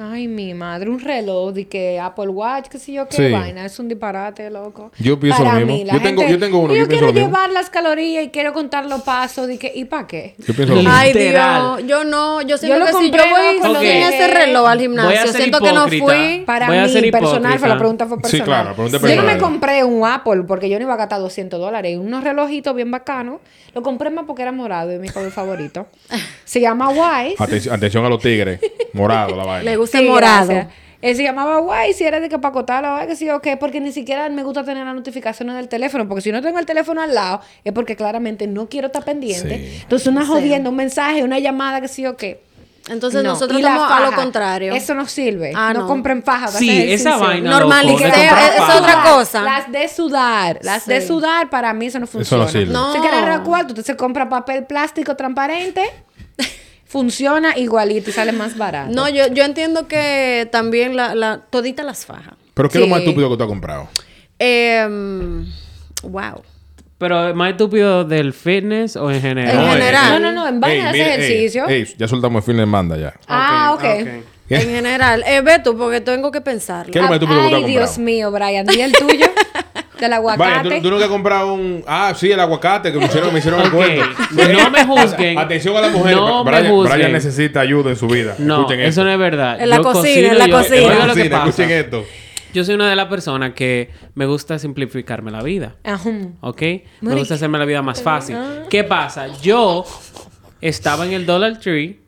Ay, mi madre, un reloj de que Apple Watch, qué sé yo qué Sí. vaina, es un disparate, loco. Yo pienso lo mismo. la Yo tengo- yo tengo uno, yo quiero lo mismo. llevar las calorías y quiero contar los pasos, de que, ¿y para qué? Yo pienso lo mismo. Ay. Dios, yo no, yo siento lo que si compré, yo voy loco, sin Ok. ese reloj al Voy a gimnasio, ser siento que no fui. Para Voy a mí, ser personal, fue la pregunta fue Sí, personal. claro, la pregunta es Yo no me personal. compré un Apple porque yo no iba a gastar 200 dólares. Unos relojitos bien bacanos. Lo compré más porque era morado y es mi color favorito. Se llama Wise. Atención, atención a los tigres. Morado la vaina. Le gusta Sí, morado. gracias. Él se llamaba Guay, si era de que para acotarlo, ay, que sí o qué, porque ni siquiera me gusta tener las notificaciones del teléfono, porque si no tengo el teléfono al lado, es porque claramente no quiero estar pendiente. Sí. Entonces, una Sí. jodienda, un mensaje, una llamada, que sí o qué. Entonces No. nosotros estamos a lo contrario. Eso no sirve. Ah, no, no. compren faja. Sí, esa vaina. Normalicé, loco, de es- otra cosa. Las de sudar. Las de sudar, para mí eso no funciona. sirve. No. Si quieres cuarto, usted se compra papel plástico transparente, funciona igualito y sale más barato. No, yo, yo entiendo que también la, la todita las fajas. Pero ¿qué es lo más estúpido que tú has comprado? Em, wow. Pero más estúpido del fitness o en general. En eh, general. No, no, no, en vaina de mire, ejercicio. ey, ya soltamos el de manda ya. Ah, ok. En general. Eh, ve tú, porque tengo que pensarlo. ¿Qué es lo más estúpido que tú has Ay, comprado? Dios mío, Brian. ¿Y el tuyo? Del Vaya, aguacate. ¿tú, tú nunca has comprado un... Ah, sí, el aguacate que me hicieron, me hicieron el Ok. cuento. No me juzguen. Atención a las mujeres. No me Brian, juzguen. Brian necesita ayuda en su vida. No, Escuchen eso esto. no es verdad. En la Yo cocina, en la yo- cocina. La lo que pasa. escuchen esto. Yo soy una de las personas que me gusta simplificarme la vida. Ajá. ¿Ok? Me gusta hacerme la vida más fácil. ¿Qué pasa? Yo estaba en el Dollar Tree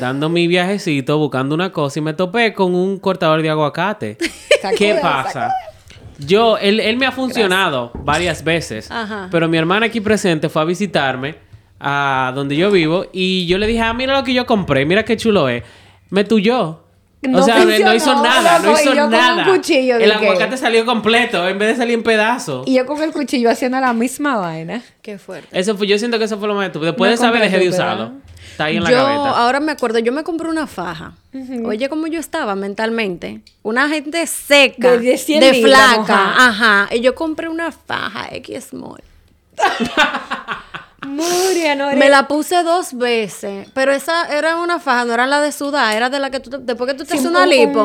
dando mi viajecito, buscando una cosa y me topé con un cortador de aguacate. ¿Qué pasa? Yo, él, él me ha funcionado varias veces, Ajá. pero mi hermana aquí presente fue a visitarme a donde yo vivo y yo le dije, ah, mira lo que yo compré, mira qué chulo es. Me tuyó. No o sea, no hizo nada, no hizo yo con un nada. cuchillo El que- aguacate salió completo en vez de salir en pedazos. Y yo con el cuchillo haciendo la misma vaina. Qué fuerte. Eso fue, yo siento que eso fue lo más estúpido. Después de saber, dejé de usarlo. Está ahí en la yo gaveta. ahora me acuerdo, yo me compré una faja. Oye, cómo yo estaba mentalmente. Una gente seca, De- de, de 100 libras, flaca. mojada. Ajá. Y yo compré una faja X small. Muriel, no Me la puse dos veces, pero esa era una faja, no era la de sudar, era de la que tú, te- después que tú te haces una lipo.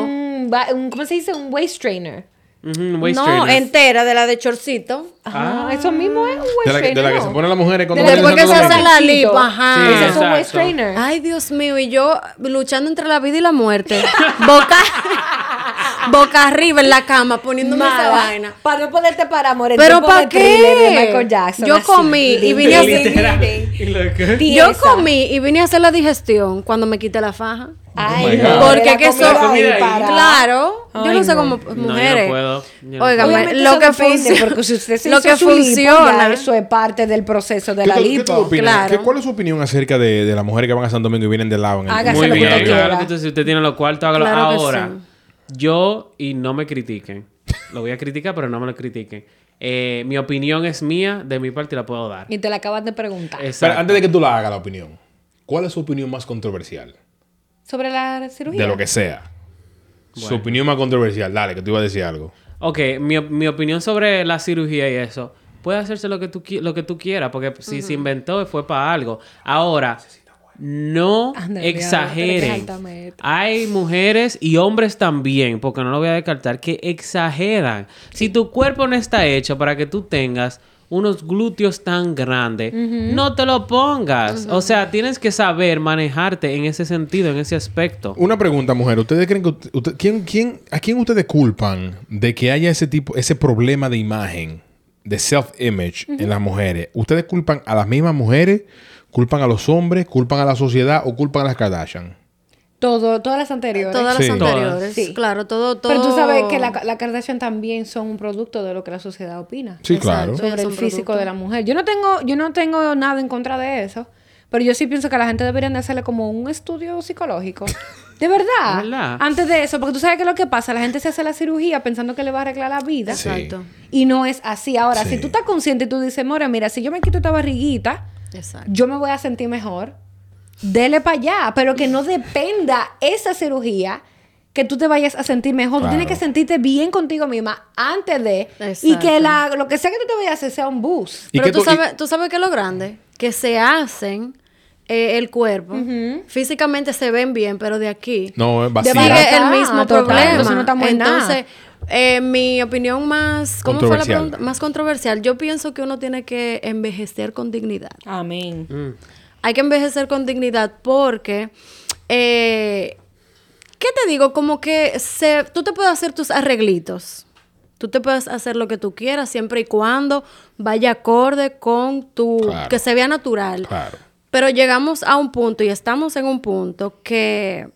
¿Cómo se dice? Un waist trainer. No, trainer. entera, de la de chorcito. Ah, eso mismo es un waist De la, trainer. de la que se ponen las mujeres cuando De la- que se hace la lipo, ajá. Sí, Ese es un waist trainer. Ay, Dios mío, y yo luchando entre la vida y la muerte. Boca, boca arriba en la cama poniéndome esa Mala. vaina. Para no poderte parar, amor. ¿Pero tiempo pa' de Thriller de Michael qué? Jackson. Yo así. comí y vine a hacer... Yo comí y vine a hacer la digestión cuando me quité la faja. Ay, Oh no. Porque que para- Claro, yo no sé no. cómo No, no mujeres. no Óigame, Obviamente lo que funciona- porque si usted se lo hizo que su lipo, funciona. ya eso es parte del proceso de ¿Qué la qué lipo. opinas? claro. ¿Qué- ¿Cuál es su opinión acerca de, de las mujeres que van a Santo Domingo y vienen del lado? En el Muy lo que bien, claro que tú- si usted tiene los cuartos, hágalo Claro ahora. sí. Yo, y no me critiquen, lo voy a criticar, pero no me lo critiquen. Eh, mi opinión es mía, de mi parte la puedo dar. Y te la acabas de preguntar. Pero antes de que tú la hagas la opinión, ¿cuál es su opinión más controversial? Sobre la cirugía. De lo que sea. Su opinión más controversial. Dale, que tú ibas a decir algo. Ok, mi, mi opinión sobre la cirugía y eso. Puede hacerse lo que tú, lo que tú quieras, porque si se inventó fue para algo. Ahora, no Anda, diablo, exageren. Hay mujeres y hombres también, porque no lo voy a descartar, que exageran. Si tu cuerpo no está hecho para que tú tengas unos glúteos tan grandes, no te lo pongas. O sea, tienes que saber manejarte en ese sentido, en ese aspecto. Una pregunta, mujer. ¿Ustedes creen que usted- usted- quién, quién, a quién ustedes culpan de que haya ese tipo, ese problema de imagen, de self-image en las mujeres? ¿Ustedes culpan a las mismas mujeres? ¿Culpan a los hombres? ¿Culpan a la sociedad o culpan a las Kardashian? Todo, todas las anteriores. Todas las Sí. anteriores. Sí. Claro, todo, todo. Pero tú sabes que la, la Kardashian también son un producto de lo que la sociedad opina. Sí, Exacto. claro. Sobre el físico producto. de la mujer. Yo no tengo, yo no tengo nada en contra de eso. Pero yo sí pienso que a la gente deberían de hacerle como un estudio psicológico. De verdad. ¿De verdad? Antes de eso, porque tú sabes que lo que pasa, la gente se hace la cirugía pensando que le va a arreglar la vida. Sí. Exacto. Y no es así. Ahora, Sí. si tú estás consciente y tú dices, More, mira, si yo me quito esta barriguita, Exacto. yo me voy a sentir mejor. Dele para allá, pero que no dependa esa cirugía que tú te vayas a sentir mejor. Claro. Tú tienes que sentirte bien contigo misma antes de y que la, lo que sea que tú te vayas a hacer sea un boost. ¿Y Pero tú, tú- sabes, tú sabes que es lo grande, que se hacen eh, el cuerpo, físicamente se ven bien, pero de aquí No, es barata, el mismo total, problema. entonces no estamos. Entonces, eh, mi opinión más, ¿cómo fue la pregunta? Más controversial. Yo pienso que uno tiene que envejecer con dignidad. Amén. Mm. Hay que envejecer con dignidad porque, eh, ¿qué te digo? Como que se, tú te puedes hacer tus arreglitos. Tú te puedes hacer lo que tú quieras siempre y cuando vaya acorde con tu... Claro. que se vea natural. Claro. Pero llegamos a un punto y estamos en un punto que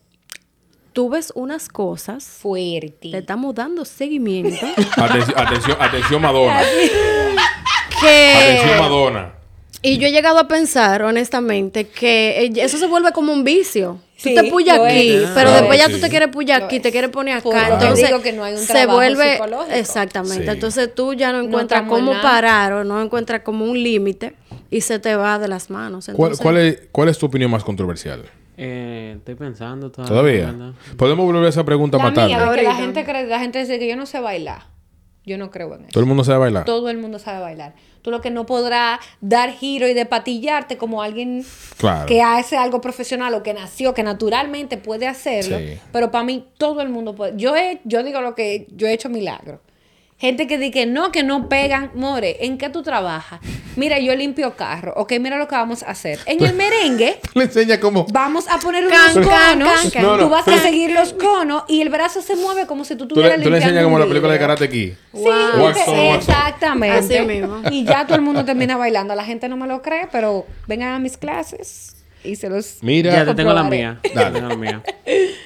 tú ves unas cosas, Fuerte. le estamos dando seguimiento, Atención, atención, atención, Madonna. que... Atención, Madonna. Y yo he llegado a pensar, honestamente, que eso se vuelve como un vicio. Sí, tú te puyas lo aquí, es. pero después ya sí. tú te quieres puyar Lo aquí, es. te quieres poner acá. Entonces, digo que no hay un se vuelve. psicológico. Exactamente. Sí. Entonces tú ya no encuentras cómo nada. parar o no encuentras como un límite y se te va de las manos. ¿Cuál, Entonces, cuál es, ¿Cuál es tu opinión más controversial? Eh, estoy pensando todavía. ¿Todavía? Podemos volver a esa pregunta La más tarde. mía, de que la gente cree, la gente dice que yo no sé bailar. Yo no creo en eso. ¿Todo el mundo sabe bailar? Todo el mundo sabe bailar. Tú lo que no podrás dar giro y despatillarte como alguien Claro. que hace algo profesional o que nació, que naturalmente puede hacerlo. Sí. Pero para mí todo el mundo puede. Yo he, yo digo lo que yo he hecho milagro. Gente que dice que no, que no pegan. More, ¿en qué tú trabajas? Mira, yo limpio carro. Ok, mira lo que vamos a hacer. En el merengue Le enseña cómo. vamos a poner unos Can, conos. can, can. No, no, tú vas a seguir los conos y el brazo se mueve como si tú le, estuvieras tú le enseñas limpiando como la película de. Karate Kid. Sí, Wow. Wax on, wax on. exactamente. Así mismo. Y ya todo el mundo termina bailando. La gente no me lo cree, pero vengan a mis clases y se los. Mira. Ya te tengo la mía. Ya te tengo la mía.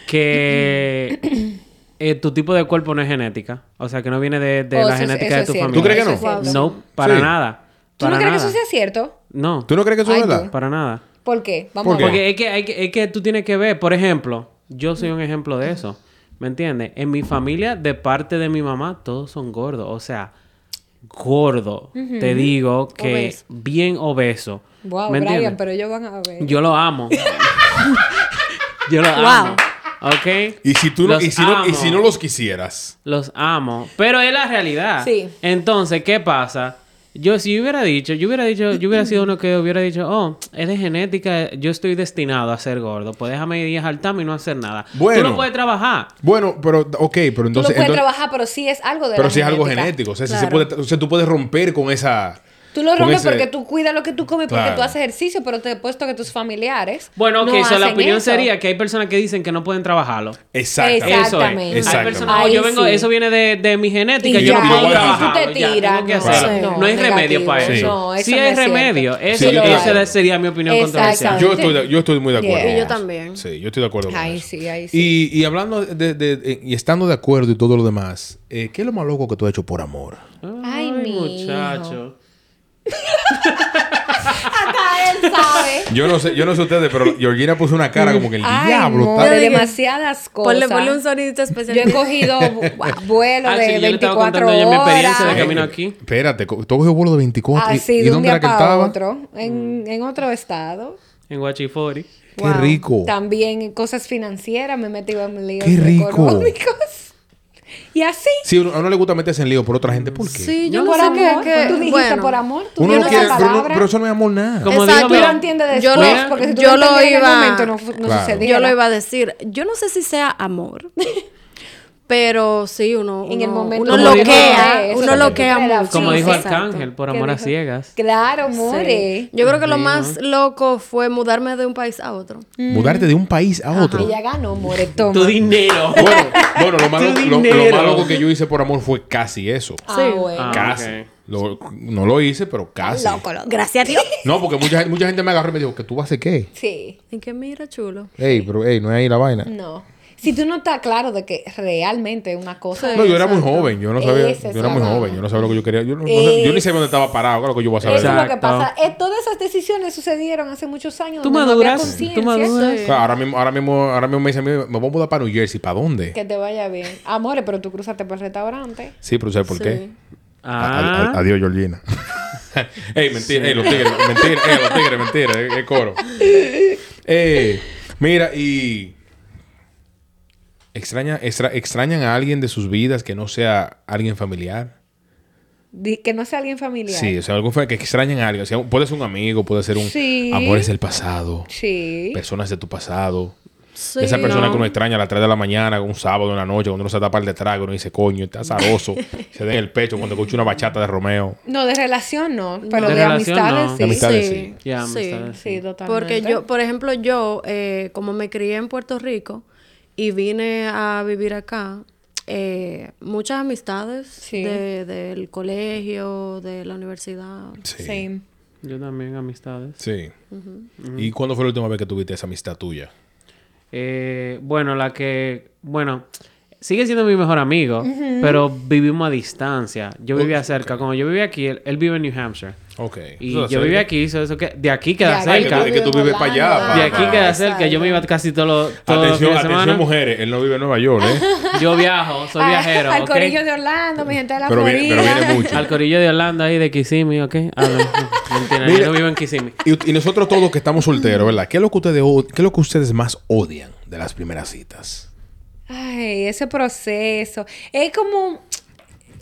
Que eh, tu tipo de cuerpo no es genética. O sea, que no viene de, de Oh, la eso genética eso de tu familia. ¿Tú crees que no? No, para Sí. nada. ¿Tú no crees que eso sea cierto? No, ¿Tú no crees que eso es verdad? para nada. ¿Por qué? Vamos ¿Por a qué? ver. Porque es que, hay que, es que tú tienes que ver, por ejemplo, yo soy un ejemplo de eso. ¿Me entiendes? En mi familia, de parte de mi mamá, todos son gordos. O sea, gordo. Te digo que Obeso. bien obeso. Wow, ¿Me Brian, entiendes? pero ellos van a ver. Yo lo amo. yo lo Wow. amo. ¿Ok? Y si, tú no, Los y, si no, y amo. si no los quisieras. Los amo. Pero es la realidad. Sí. Entonces, ¿qué pasa? Yo, si yo hubiera dicho, yo hubiera dicho, yo hubiera sido uno que hubiera dicho, oh, es de genética, yo estoy destinado a ser gordo. Pues déjame ir a jaltarme y no hacer nada. Bueno. Tú no puedes trabajar. Bueno, pero, ok, pero Tú lo entonces. puedes entonces- trabajar, pero sí es algo de pero la si es algo genético. O sea, si se Claro. puede, o sea, tú puedes romper con esa. Tú lo rompes ese- porque tú cuidas lo que tú comes, porque Claro. tú haces ejercicio, pero te he puesto que tus familiares. Bueno, ok, no so la opinión eso. sería que hay personas que dicen que no pueden trabajarlo. Exactamente. Eso es. Exactamente. Hay personas, oh, Ahí yo vengo, sí. eso viene de, de mi genética, Y yo no puedo te trabajarlo, ya, tiras, tengo que no, sí. No, hay No, remedio para Sí. eso. No, eso sí no hay es cierto. remedio. Eso, Sí, esa sería mi opinión controversial. Yo estoy, yo estoy muy de acuerdo. Y yo también. Sí, yo estoy de acuerdo con Ahí sí, ahí sí. Y, y hablando de, y estando de acuerdo y todo lo demás, eh, ¿qué es lo más loco que tú has hecho por amor? Ay, mi muchacho. Hasta él sabe. Yo no sé, yo no sé ustedes, pero Georgina puso una cara como que el Ay, diablo no, está. de Yo demasiadas cosas. Ponle, ponle un sonidito especial. Yo he cogido vu- vuelo Ah, de sí, yo le estaba 24 contando ya mi experiencia de horas. camino aquí. Espérate, tú cogió vuelo de 24. ¿Y, Así, y de un dónde día era que él para estaba? otro, en, en otro estado. En Guachifori. Qué Wow. rico. También cosas financieras me he metido en líos Qué rico. económicos. Y así. Sí, uno- a uno le gusta meterse en lío por otra gente. ¿Por qué? Sí, yo No, no, por sé amor. qué- Tú dijiste bueno, por amor. Tú Uno no quiere, pero, no- pero eso no es amor nada. Como Exacto. dijo Tú lo entiendes Yo después, lo- porque si tú yo lo lo entendías en el iba- momento no, no Claro. Yo lo iba a decir. Yo no sé si sea amor. Pero sí, uno, En el uno- momento uno Como dijo- loquea, Eso uno loquea mucho. Como dijo Exacto. Arcángel, por ¿Qué amor a dijo? ciegas. Claro, Sí. more. Yo creo que lo más loco fue mudarme de un país a otro. Mudarte de un país a otro. Ella ganó, more. Toma. Tu dinero. Bueno, bueno lo, más lo- lo loco que yo hice por amor fue casi eso. Ah, Sí. bueno. Ah, casi. Lo- no lo hice, pero casi. Loco, loco. Gracias a Dios. No, porque mucha, gente- mucha gente me agarró y me dijo que tú vas a hacer qué. Sí. ¿En qué mira, chulo? Ey, pero ey, no es ahí la vaina. No. Si tú no estás claro de que realmente una cosa No, yo era muy joven, yo no sabía, Ese es yo era muy joven, yo no sabía lo que yo quería, yo, no- no sé- yo ni sabía dónde estaba parado, claro que yo voy a saber. Eso es lo que pasa. Eh, todas esas decisiones sucedieron hace muchos años. Tú maduras, tú maduras. Claro, ahora mismo, ahora mismo, ahora mismo me dicen, "Mira, me voy a mudar para New Jersey, ¿para dónde? Que te vaya bien. Amores, pero tú cruzaste por el restaurante. Sí, pero ¿sabes por Sí. qué? A- Ah. a- adiós, Georgina. ey, mentira, ey, los tigres, mentira, ey, los tigres, mentira, eh, el coro. Eh, mira, y extraña, extra- extrañan a alguien de sus vidas que no sea alguien familiar. Que no sea alguien familiar. Sí, o sea, algún fa- que extrañen a alguien. O sea, puede ser un amigo, puede ser un Sí. amores del pasado, Sí. personas de tu pasado. Sí, Esa persona no. que uno extraña a las 3 de la mañana, un sábado en la noche, cuando uno se tapa el de trago, uno dice, coño, está azaroso. se da en el pecho cuando escucha una bachata de Romeo. No, de relación no. Pero De de, relación, amistades no. sí. De amistades, sí. Sí. amistades, Sí, totalmente. Porque yo, por ejemplo, yo, eh, como me crié en Puerto Rico y vine a vivir acá, eh, muchas amistades Sí. de- del colegio, de la universidad. Sí. Sí. Yo también, amistades. Sí. ¿Y cuándo fue la última vez que tuviste esa amistad tuya? Eh, bueno, la que. Bueno, sigue siendo mi mejor amigo, pero vivimos a distancia. Yo vivía cerca. Como yo vivía aquí, él, él vive en New Hampshire. Ok. Y Eso yo vivía aquí, so eso que, de aquí queda De cerca. Es que- que tú vives para allá, Orlando, pa- De aquí queda cerca. Yo me iba casi todos los todos los Atención, fines de atención, semana. mujeres. Él no vive en Nueva York, ¿eh? Yo viajo, soy Ah, viajero. Al corillo de Orlando, mi gente de la Pero viene, pero viene mucho. Al corillo de Holanda ahí de Kissimmee, ¿ok? Ah, no, mentira, Mira. yo no vivo en Kissimmee. Y, y nosotros todos que estamos solteros, ¿verdad? ¿Qué es lo que ustedes, qué es lo que ustedes más odian de las primeras citas? Ay, ese proceso. Es como.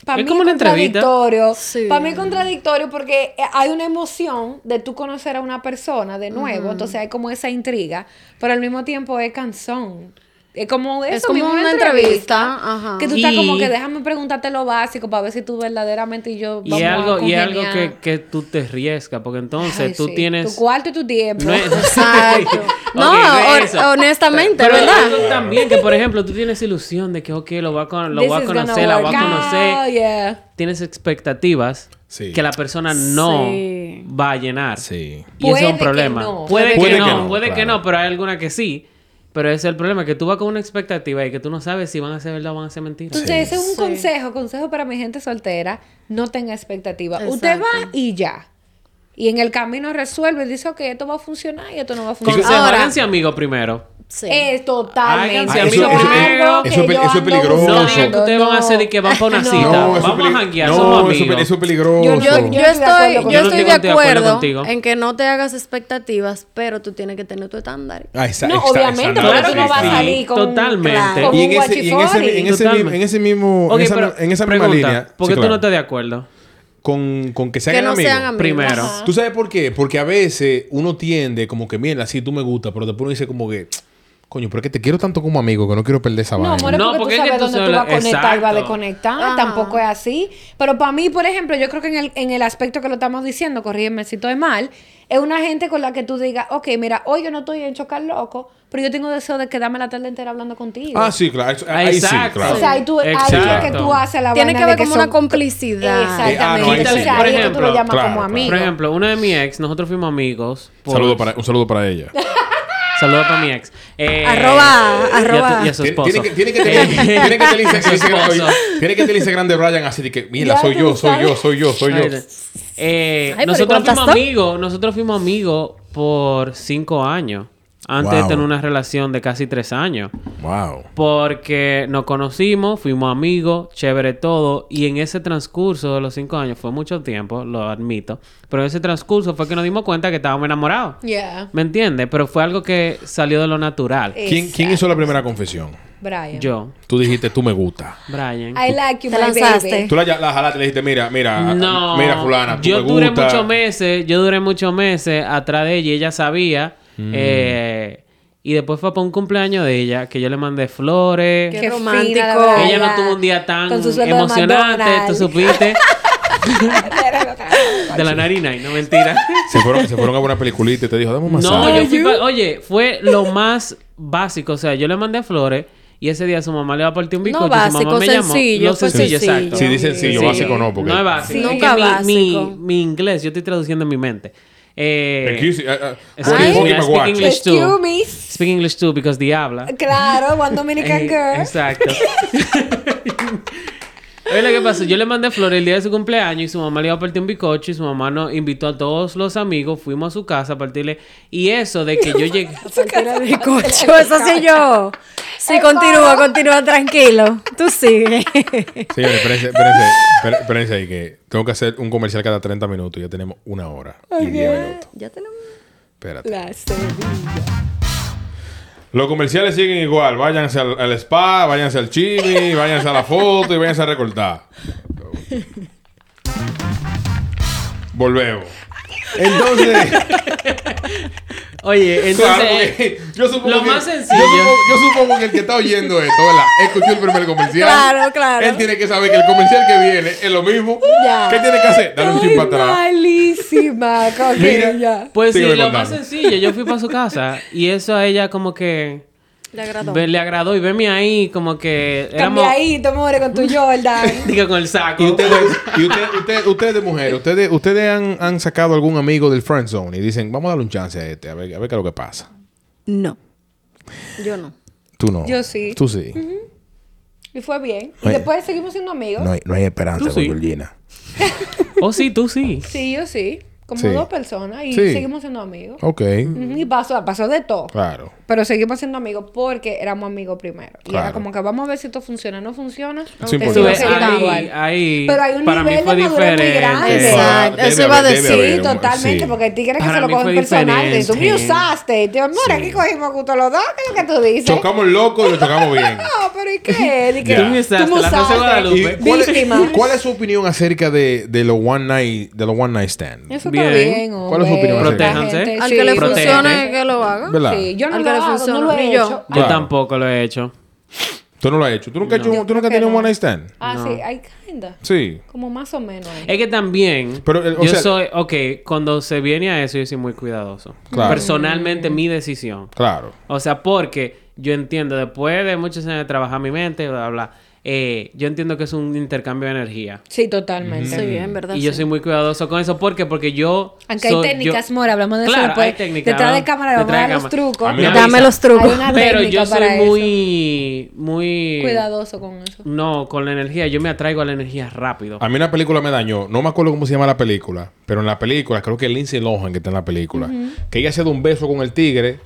Para Es mí como es contradictorio. Sí. Para mí es contradictorio porque hay una emoción de tú conocer a una persona de nuevo. Entonces hay como esa intriga. Pero al mismo tiempo es cansón. Es como eso Es como mismo, una entrevista, ajá. Que tú estás Y- como que déjame preguntarte lo básico para ver si tú verdaderamente y yo Y vamos es a algo, y es algo que, que tú te arriesgas, porque entonces Ay, tú sí. tienes... Tu cuarto y tu tiempo. No es- Exacto. no, eso. honestamente, Pero ¿verdad? algo también que, por ejemplo, tú tienes ilusión de que, ok, lo voy a, con- lo voy a conocer, la voy a conocer. yeah. Tienes expectativas Sí. que la persona no Sí. va a llenar. Sí. Y ese es Puede un que problema. no. Puede, Puede que, que no, no, puede que no, pero hay alguna que sí. Pero ese es el problema, que tú vas con una expectativa y que tú no sabes si van a ser verdad o van a ser mentiras. Entonces, ese es un Sí. consejo, consejo para mi gente soltera, no tenga expectativa. Exacto. Usted va y ya. Y en el camino resuelve, dice, ok, esto va a funcionar y esto no va a funcionar. Ahora- amigos primero. Sí. Es totalmente. Eso- Eso eso- es eso peligroso. No No, digan que ustedes van a hacer y que van para una No. cita. es Vamos a janguear, no, somos eso es amigos. pe- Eso es peligroso. Yo, Yo- yo estoy de estoy, acuerdo yo no estoy de de acuerdo en que no te hagas expectativas, pero tú tienes que tener tu estándar. Ah, esa- No, esa- obviamente, porque Claro tú no vas a sí, salir con, totalmente. con Y en un ese, y en ese, en guachifori. ese, Totalmente. en ese mismo, en esa, pero en esa misma pregunta, línea, ¿Por sí, qué tú no estás de acuerdo? con, con que sean Que no amigos. sean amigos. Primero. Ajá. ¿Tú sabes por qué? Porque a veces uno tiende como que, mira, así tú me gusta, pero después uno dice como que, Coño, pero es que te quiero tanto como amigo que no quiero perder esa No, vaina. amor, es No, porque, porque tú es que sabes tú dónde tú vas a conectar y vas a desconectar. Ajá. Tampoco es así. Pero para mí, por ejemplo, yo creo que en el, en el aspecto que lo estamos diciendo, corrígeme si estoy mal, es una gente con la que tú digas, ok, mira, hoy yo no estoy en chocar loco, pero yo tengo deseo de quedarme la tarde entera hablando contigo. Ah, sí, claro. Eso- Ahí sí, Exacto. claro. O sea, ahí, tú, ahí es que Exacto. tú haces la Tiene que ver como una son- complicidad. Exactamente. Ah, no, ahí o sí. sea, Por ahí es que tú ejemplo, lo llamas claro, como amigo. Por ejemplo, una de mi ex, nosotros fuimos amigos. por- Saludo para, un saludo para ella. Saludos para mi ex. Eh, Arroba, y a tu- arroba. Y a su Tiene esposo. tiene que, tiene que tener, tiene que tener tiene que tener Instagram de Brian así de que, mira, Ya soy yo, soy yo, soy yo, soy yo. Eh, Ay, nosotros ¿cuántas fuimos amigos, nosotros fuimos amigos por cinco años. Antes de Wow. tener una relación de casi tres años. Wow. Porque nos conocimos, fuimos amigos, chévere todo. Y en ese transcurso de los cinco años, fue mucho tiempo, lo admito. Pero en ese transcurso fue que nos dimos cuenta que estábamos enamorados. Yeah. ¿Me entiendes? Pero fue algo que salió de lo natural. ¿Quién, ¿Quién hizo la primera confesión? Brian. Yo, Tú dijiste, tú me gusta. Brian. I like you, Te my lanzaste. baby. Tú la, la jalaste y le dijiste, mira, mira, No, mira, fulana, tú yo me duré muchos meses, yo duré muchos meses atrás de ella, y ella sabía. Mm. eh, y después fue para un cumpleaños de ella, que yo le mandé flores. Qué Qué romántico. fina. Ella no tuvo un día tan su emocionante, tú supiste. de la narina, y no mentira. Se fueron, se fueron a una peliculita y te dijo, dame un No, masaje. yo fui pa- oye, fue lo más básico. O sea, yo le mandé flores y ese día su mamá le va a partir un No bizcocho y su básico, mamá me llamó. sencillo, Lo fue sencillo, sencillo. exacto. Sí, dice sencillo, Sí. básico no, porque... No es básico. Sí. Es que Nunca mi, básico. Mi, mi inglés, yo estoy traduciendo en mi mente. Eh, Excuse, uh, uh, Forty I speak. English too. Excuse me. Speak English too because the habla. Claro, one Dominican Eh, girl. Exacto. Oye, lo que pasó, yo le mandé flores el día de su cumpleaños y su mamá le iba a partir un bizcocho y su mamá nos invitó a todos los amigos, fuimos a su casa a partirle y eso de que yo llegué Bizcocho, eso sí yo. Sí, continúa, continúa tranquilo. Tú sigue. Señores, espérense, espérense, espérense, espérense ahí que tengo que hacer un comercial cada 30 minutos y ya tenemos una hora y 10 minutos. ya tenemos. Espérate. La. Los comerciales siguen igual. Váyanse al, al spa, váyanse al chimi, váyanse a la foto y váyanse a recortar. Volvemos. Entonces, Oye, entonces claro, porque yo supongo lo que, más sencillo. Yo supongo, yo supongo que el que está oyendo esto, ¿verdad? Escuchó el primer comercial. Claro, claro. Él tiene que saber que el comercial que viene es lo mismo. Ya. ¿Qué tiene que hacer? Dale un chip para atrás. Malísima. Ok, Mira. ya. pues sí, lo más sencillo, yo fui para su casa y eso a ella como que Le agradó. ve- le agradó y veme ahí como que éramos Cambiadito, more, con tu Jordan. diga con el saco. Y ustedes, y ustedes, ustedes, ustedes de mujeres, ustedes, ustedes han, han sacado algún amigo del friend zone y dicen, vamos a darle un chance a este, a ver, a ver qué es lo que pasa. No. Yo no. Tú no. Yo sí. Tú sí. Y fue bien. Y después seguimos siendo amigos. No hay, no hay esperanza Tú sí. con Georgina. Oh, sí, tú sí. Sí, yo sí. Como Sí. dos personas. Y Sí. seguimos siendo amigos. Ok. Y pasó, pasó de todo. Claro. Pero seguimos siendo amigos porque éramos amigos primero. Y Claro. era como que vamos a ver si esto funciona. No funciona. Tú ves, seguir ahí, igual. ahí, Pero hay un para mí nivel fue de madurez muy grande. Exacto. Debe Eso iba a decir. Sí, totalmente, sí. porque el tigre que Para se lo cogen personal. Y tú me usaste. Y te digo, mira, aquí cogimos justo los dos. ¿Qué es lo que tú dices? Chocamos loco y lo chocamos bien. No, pero ¿y qué? Tú me usaste, me de. ¿Y cuál, es, Víctima. cuál es su opinión acerca de, de los one night, de los one night stand? Eso Bien. está bien, hombre. ¿Cuál es su opinión gente- Al sí, que le protege. funcione, que lo haga. ¿Verdad? Sí, yo no Al lo que le hago, funciona, no lo he yo. hecho. Yo Claro. tampoco lo he hecho. ¿Tú no lo has hecho? ¿Tú nunca, has hecho un- ¿tú nunca has tenido un no. one night stand? Ah, No. sí, hay kinda. Sí. Como más o menos. ahí. Es que también, Pero, eh, o yo sea- soy, ok, cuando se viene a eso, yo soy muy cuidadoso. Claro. Personalmente, mi decisión. Claro. O sea, porque yo entiendo, después de muchos años de trabajar mi mente, bla, bla, eh, yo entiendo que es un intercambio de energía. Sí, totalmente. Sí, en verdad. Y yo soy muy cuidadoso con eso. ¿Por qué? Porque yo. Aunque soy- hay técnicas, yo- Mora, hablamos de Claro, eso después. hay técnicas, Detrás de cámara vamos a Detrás dar de los cámara. trucos. Dame avisa. los trucos. Hay una Pero yo soy para eso. muy. Muy. Cuidadoso con eso. No, con la energía. Yo me atraigo a la energía rápido. A mí una película me dañó. No me acuerdo cómo se llama la película. Pero en la película, creo que es Lindsay Lohan que está en la película. Que ella se da un beso con el tigre.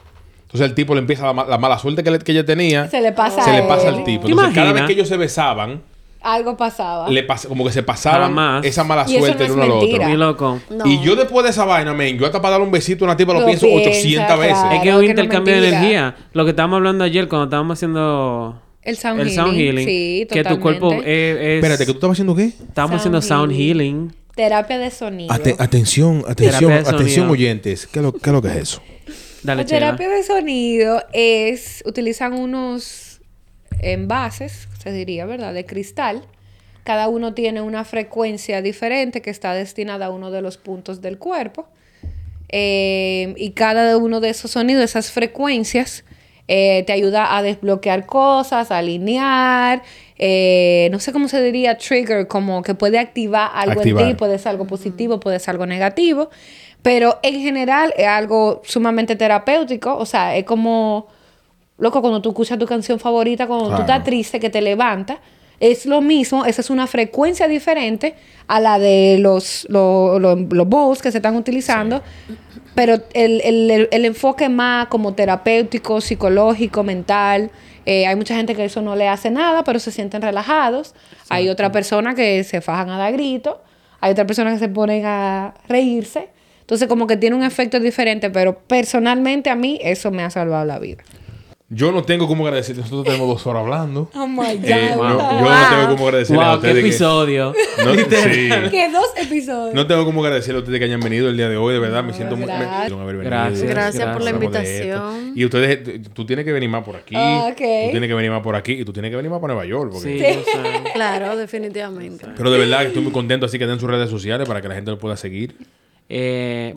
Entonces el tipo le empieza la, ma- la mala suerte que, le- que ella tenía. Se le pasa se a le pasa al tipo. ¿Te Entonces cada vez que ellos se besaban, Algo pasaba. le pas- como que se pasaban Jamás. esa mala Y suerte no el uno al otro. Mi loco. No. Y yo después de esa vaina, men, yo hasta para darle un besito a una tipa lo, Lo pienso piensa, 800 veces. Es que es que un no intercambio de energía. Lo que estábamos hablando ayer cuando estábamos haciendo El sound el healing. sound healing. Sí, que tu cuerpo totalmente. es, es- Espérate, ¿que tú estabas haciendo qué? Estábamos Sound haciendo sound healing. healing. Terapia de sonido. Ate- atención, atención, de atención sonido. oyentes. ¿Qué es, lo, qué es lo que es eso? Dale, La terapia de sonido es, utilizan unos envases, se diría, ¿verdad? De cristal. Cada uno tiene una frecuencia diferente que está destinada a uno de los puntos del cuerpo. Eh, y cada uno de esos sonidos, esas frecuencias, eh, te ayuda a desbloquear cosas, a alinear, eh, no sé cómo se diría, trigger, como que puede activar algo en Activar. ti, puede ser algo positivo, puede ser algo negativo, pero en general es algo sumamente terapéutico, o sea, es como, loco, cuando tú escuchas tu canción favorita, cuando tú Claro. estás triste, que te levanta, es lo mismo, esa es una frecuencia diferente a la de los, los, los, los bowls que se están utilizando, pero el, el- el- el enfoque más como terapéutico, psicológico, mental, eh, hay mucha gente que eso no le hace nada, pero se sienten relajados. Hay otra persona que se fajan a dar gritos. Hay otra persona que se ponen a reírse. Entonces, como que tiene un efecto diferente, pero personalmente a mí eso me ha salvado la vida. Yo no tengo cómo agradecer. Nosotros tenemos dos horas hablando. Oh my God. Eh, no, wow. yo no tengo cómo agradecerle a Wow, qué ustedes. que- episodio. No, sí. Que dos episodios. No tengo cómo agradecerle a ustedes que hayan venido el día de hoy, de verdad, me siento muy gracias. me- pudieron haber venido. Gracias. Gracias por la invitación. Y ustedes, t- tú tienes que venir más por aquí. Ah, ok. Tú tienes que venir más por aquí y tú tienes que venir más para Nueva York. porque- Sí. Claro, definitivamente. Pero de verdad que estoy muy contento, así que den sus redes sociales para que la gente lo pueda seguir. Eh,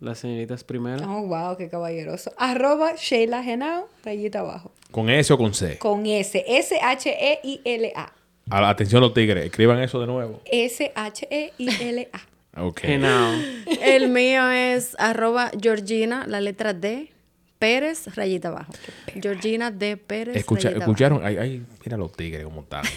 las señoritas primero. Oh, wow, qué caballeroso. Arroba Sheila Genao, rayita abajo. ¿Con S o con C? Con S. E S-H-E-I-L-A. Atención los tigres, escriban eso de nuevo. E S-H-E-I-L-A. Ok. Genau. El mío es arroba Georgina, la letra D, Pérez, rayita abajo. Georgina D. Pérez, Escucha, rayita ¿Escucharon? Ay, ay, mira los tigres cómo están.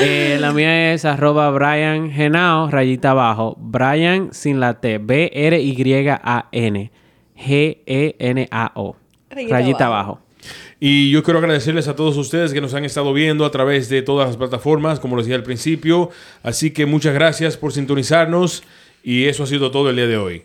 Eh, la mía es arroba Brian Genao, rayita abajo. Brian sin la T. B-R-Y-A-N. G-E-N-A-O. Rayita Rayita, abajo. abajo. Y yo quiero agradecerles a todos ustedes que nos han estado viendo a través de todas las plataformas, como les dije al principio. Así que muchas gracias por sintonizarnos y eso ha sido todo el día de hoy.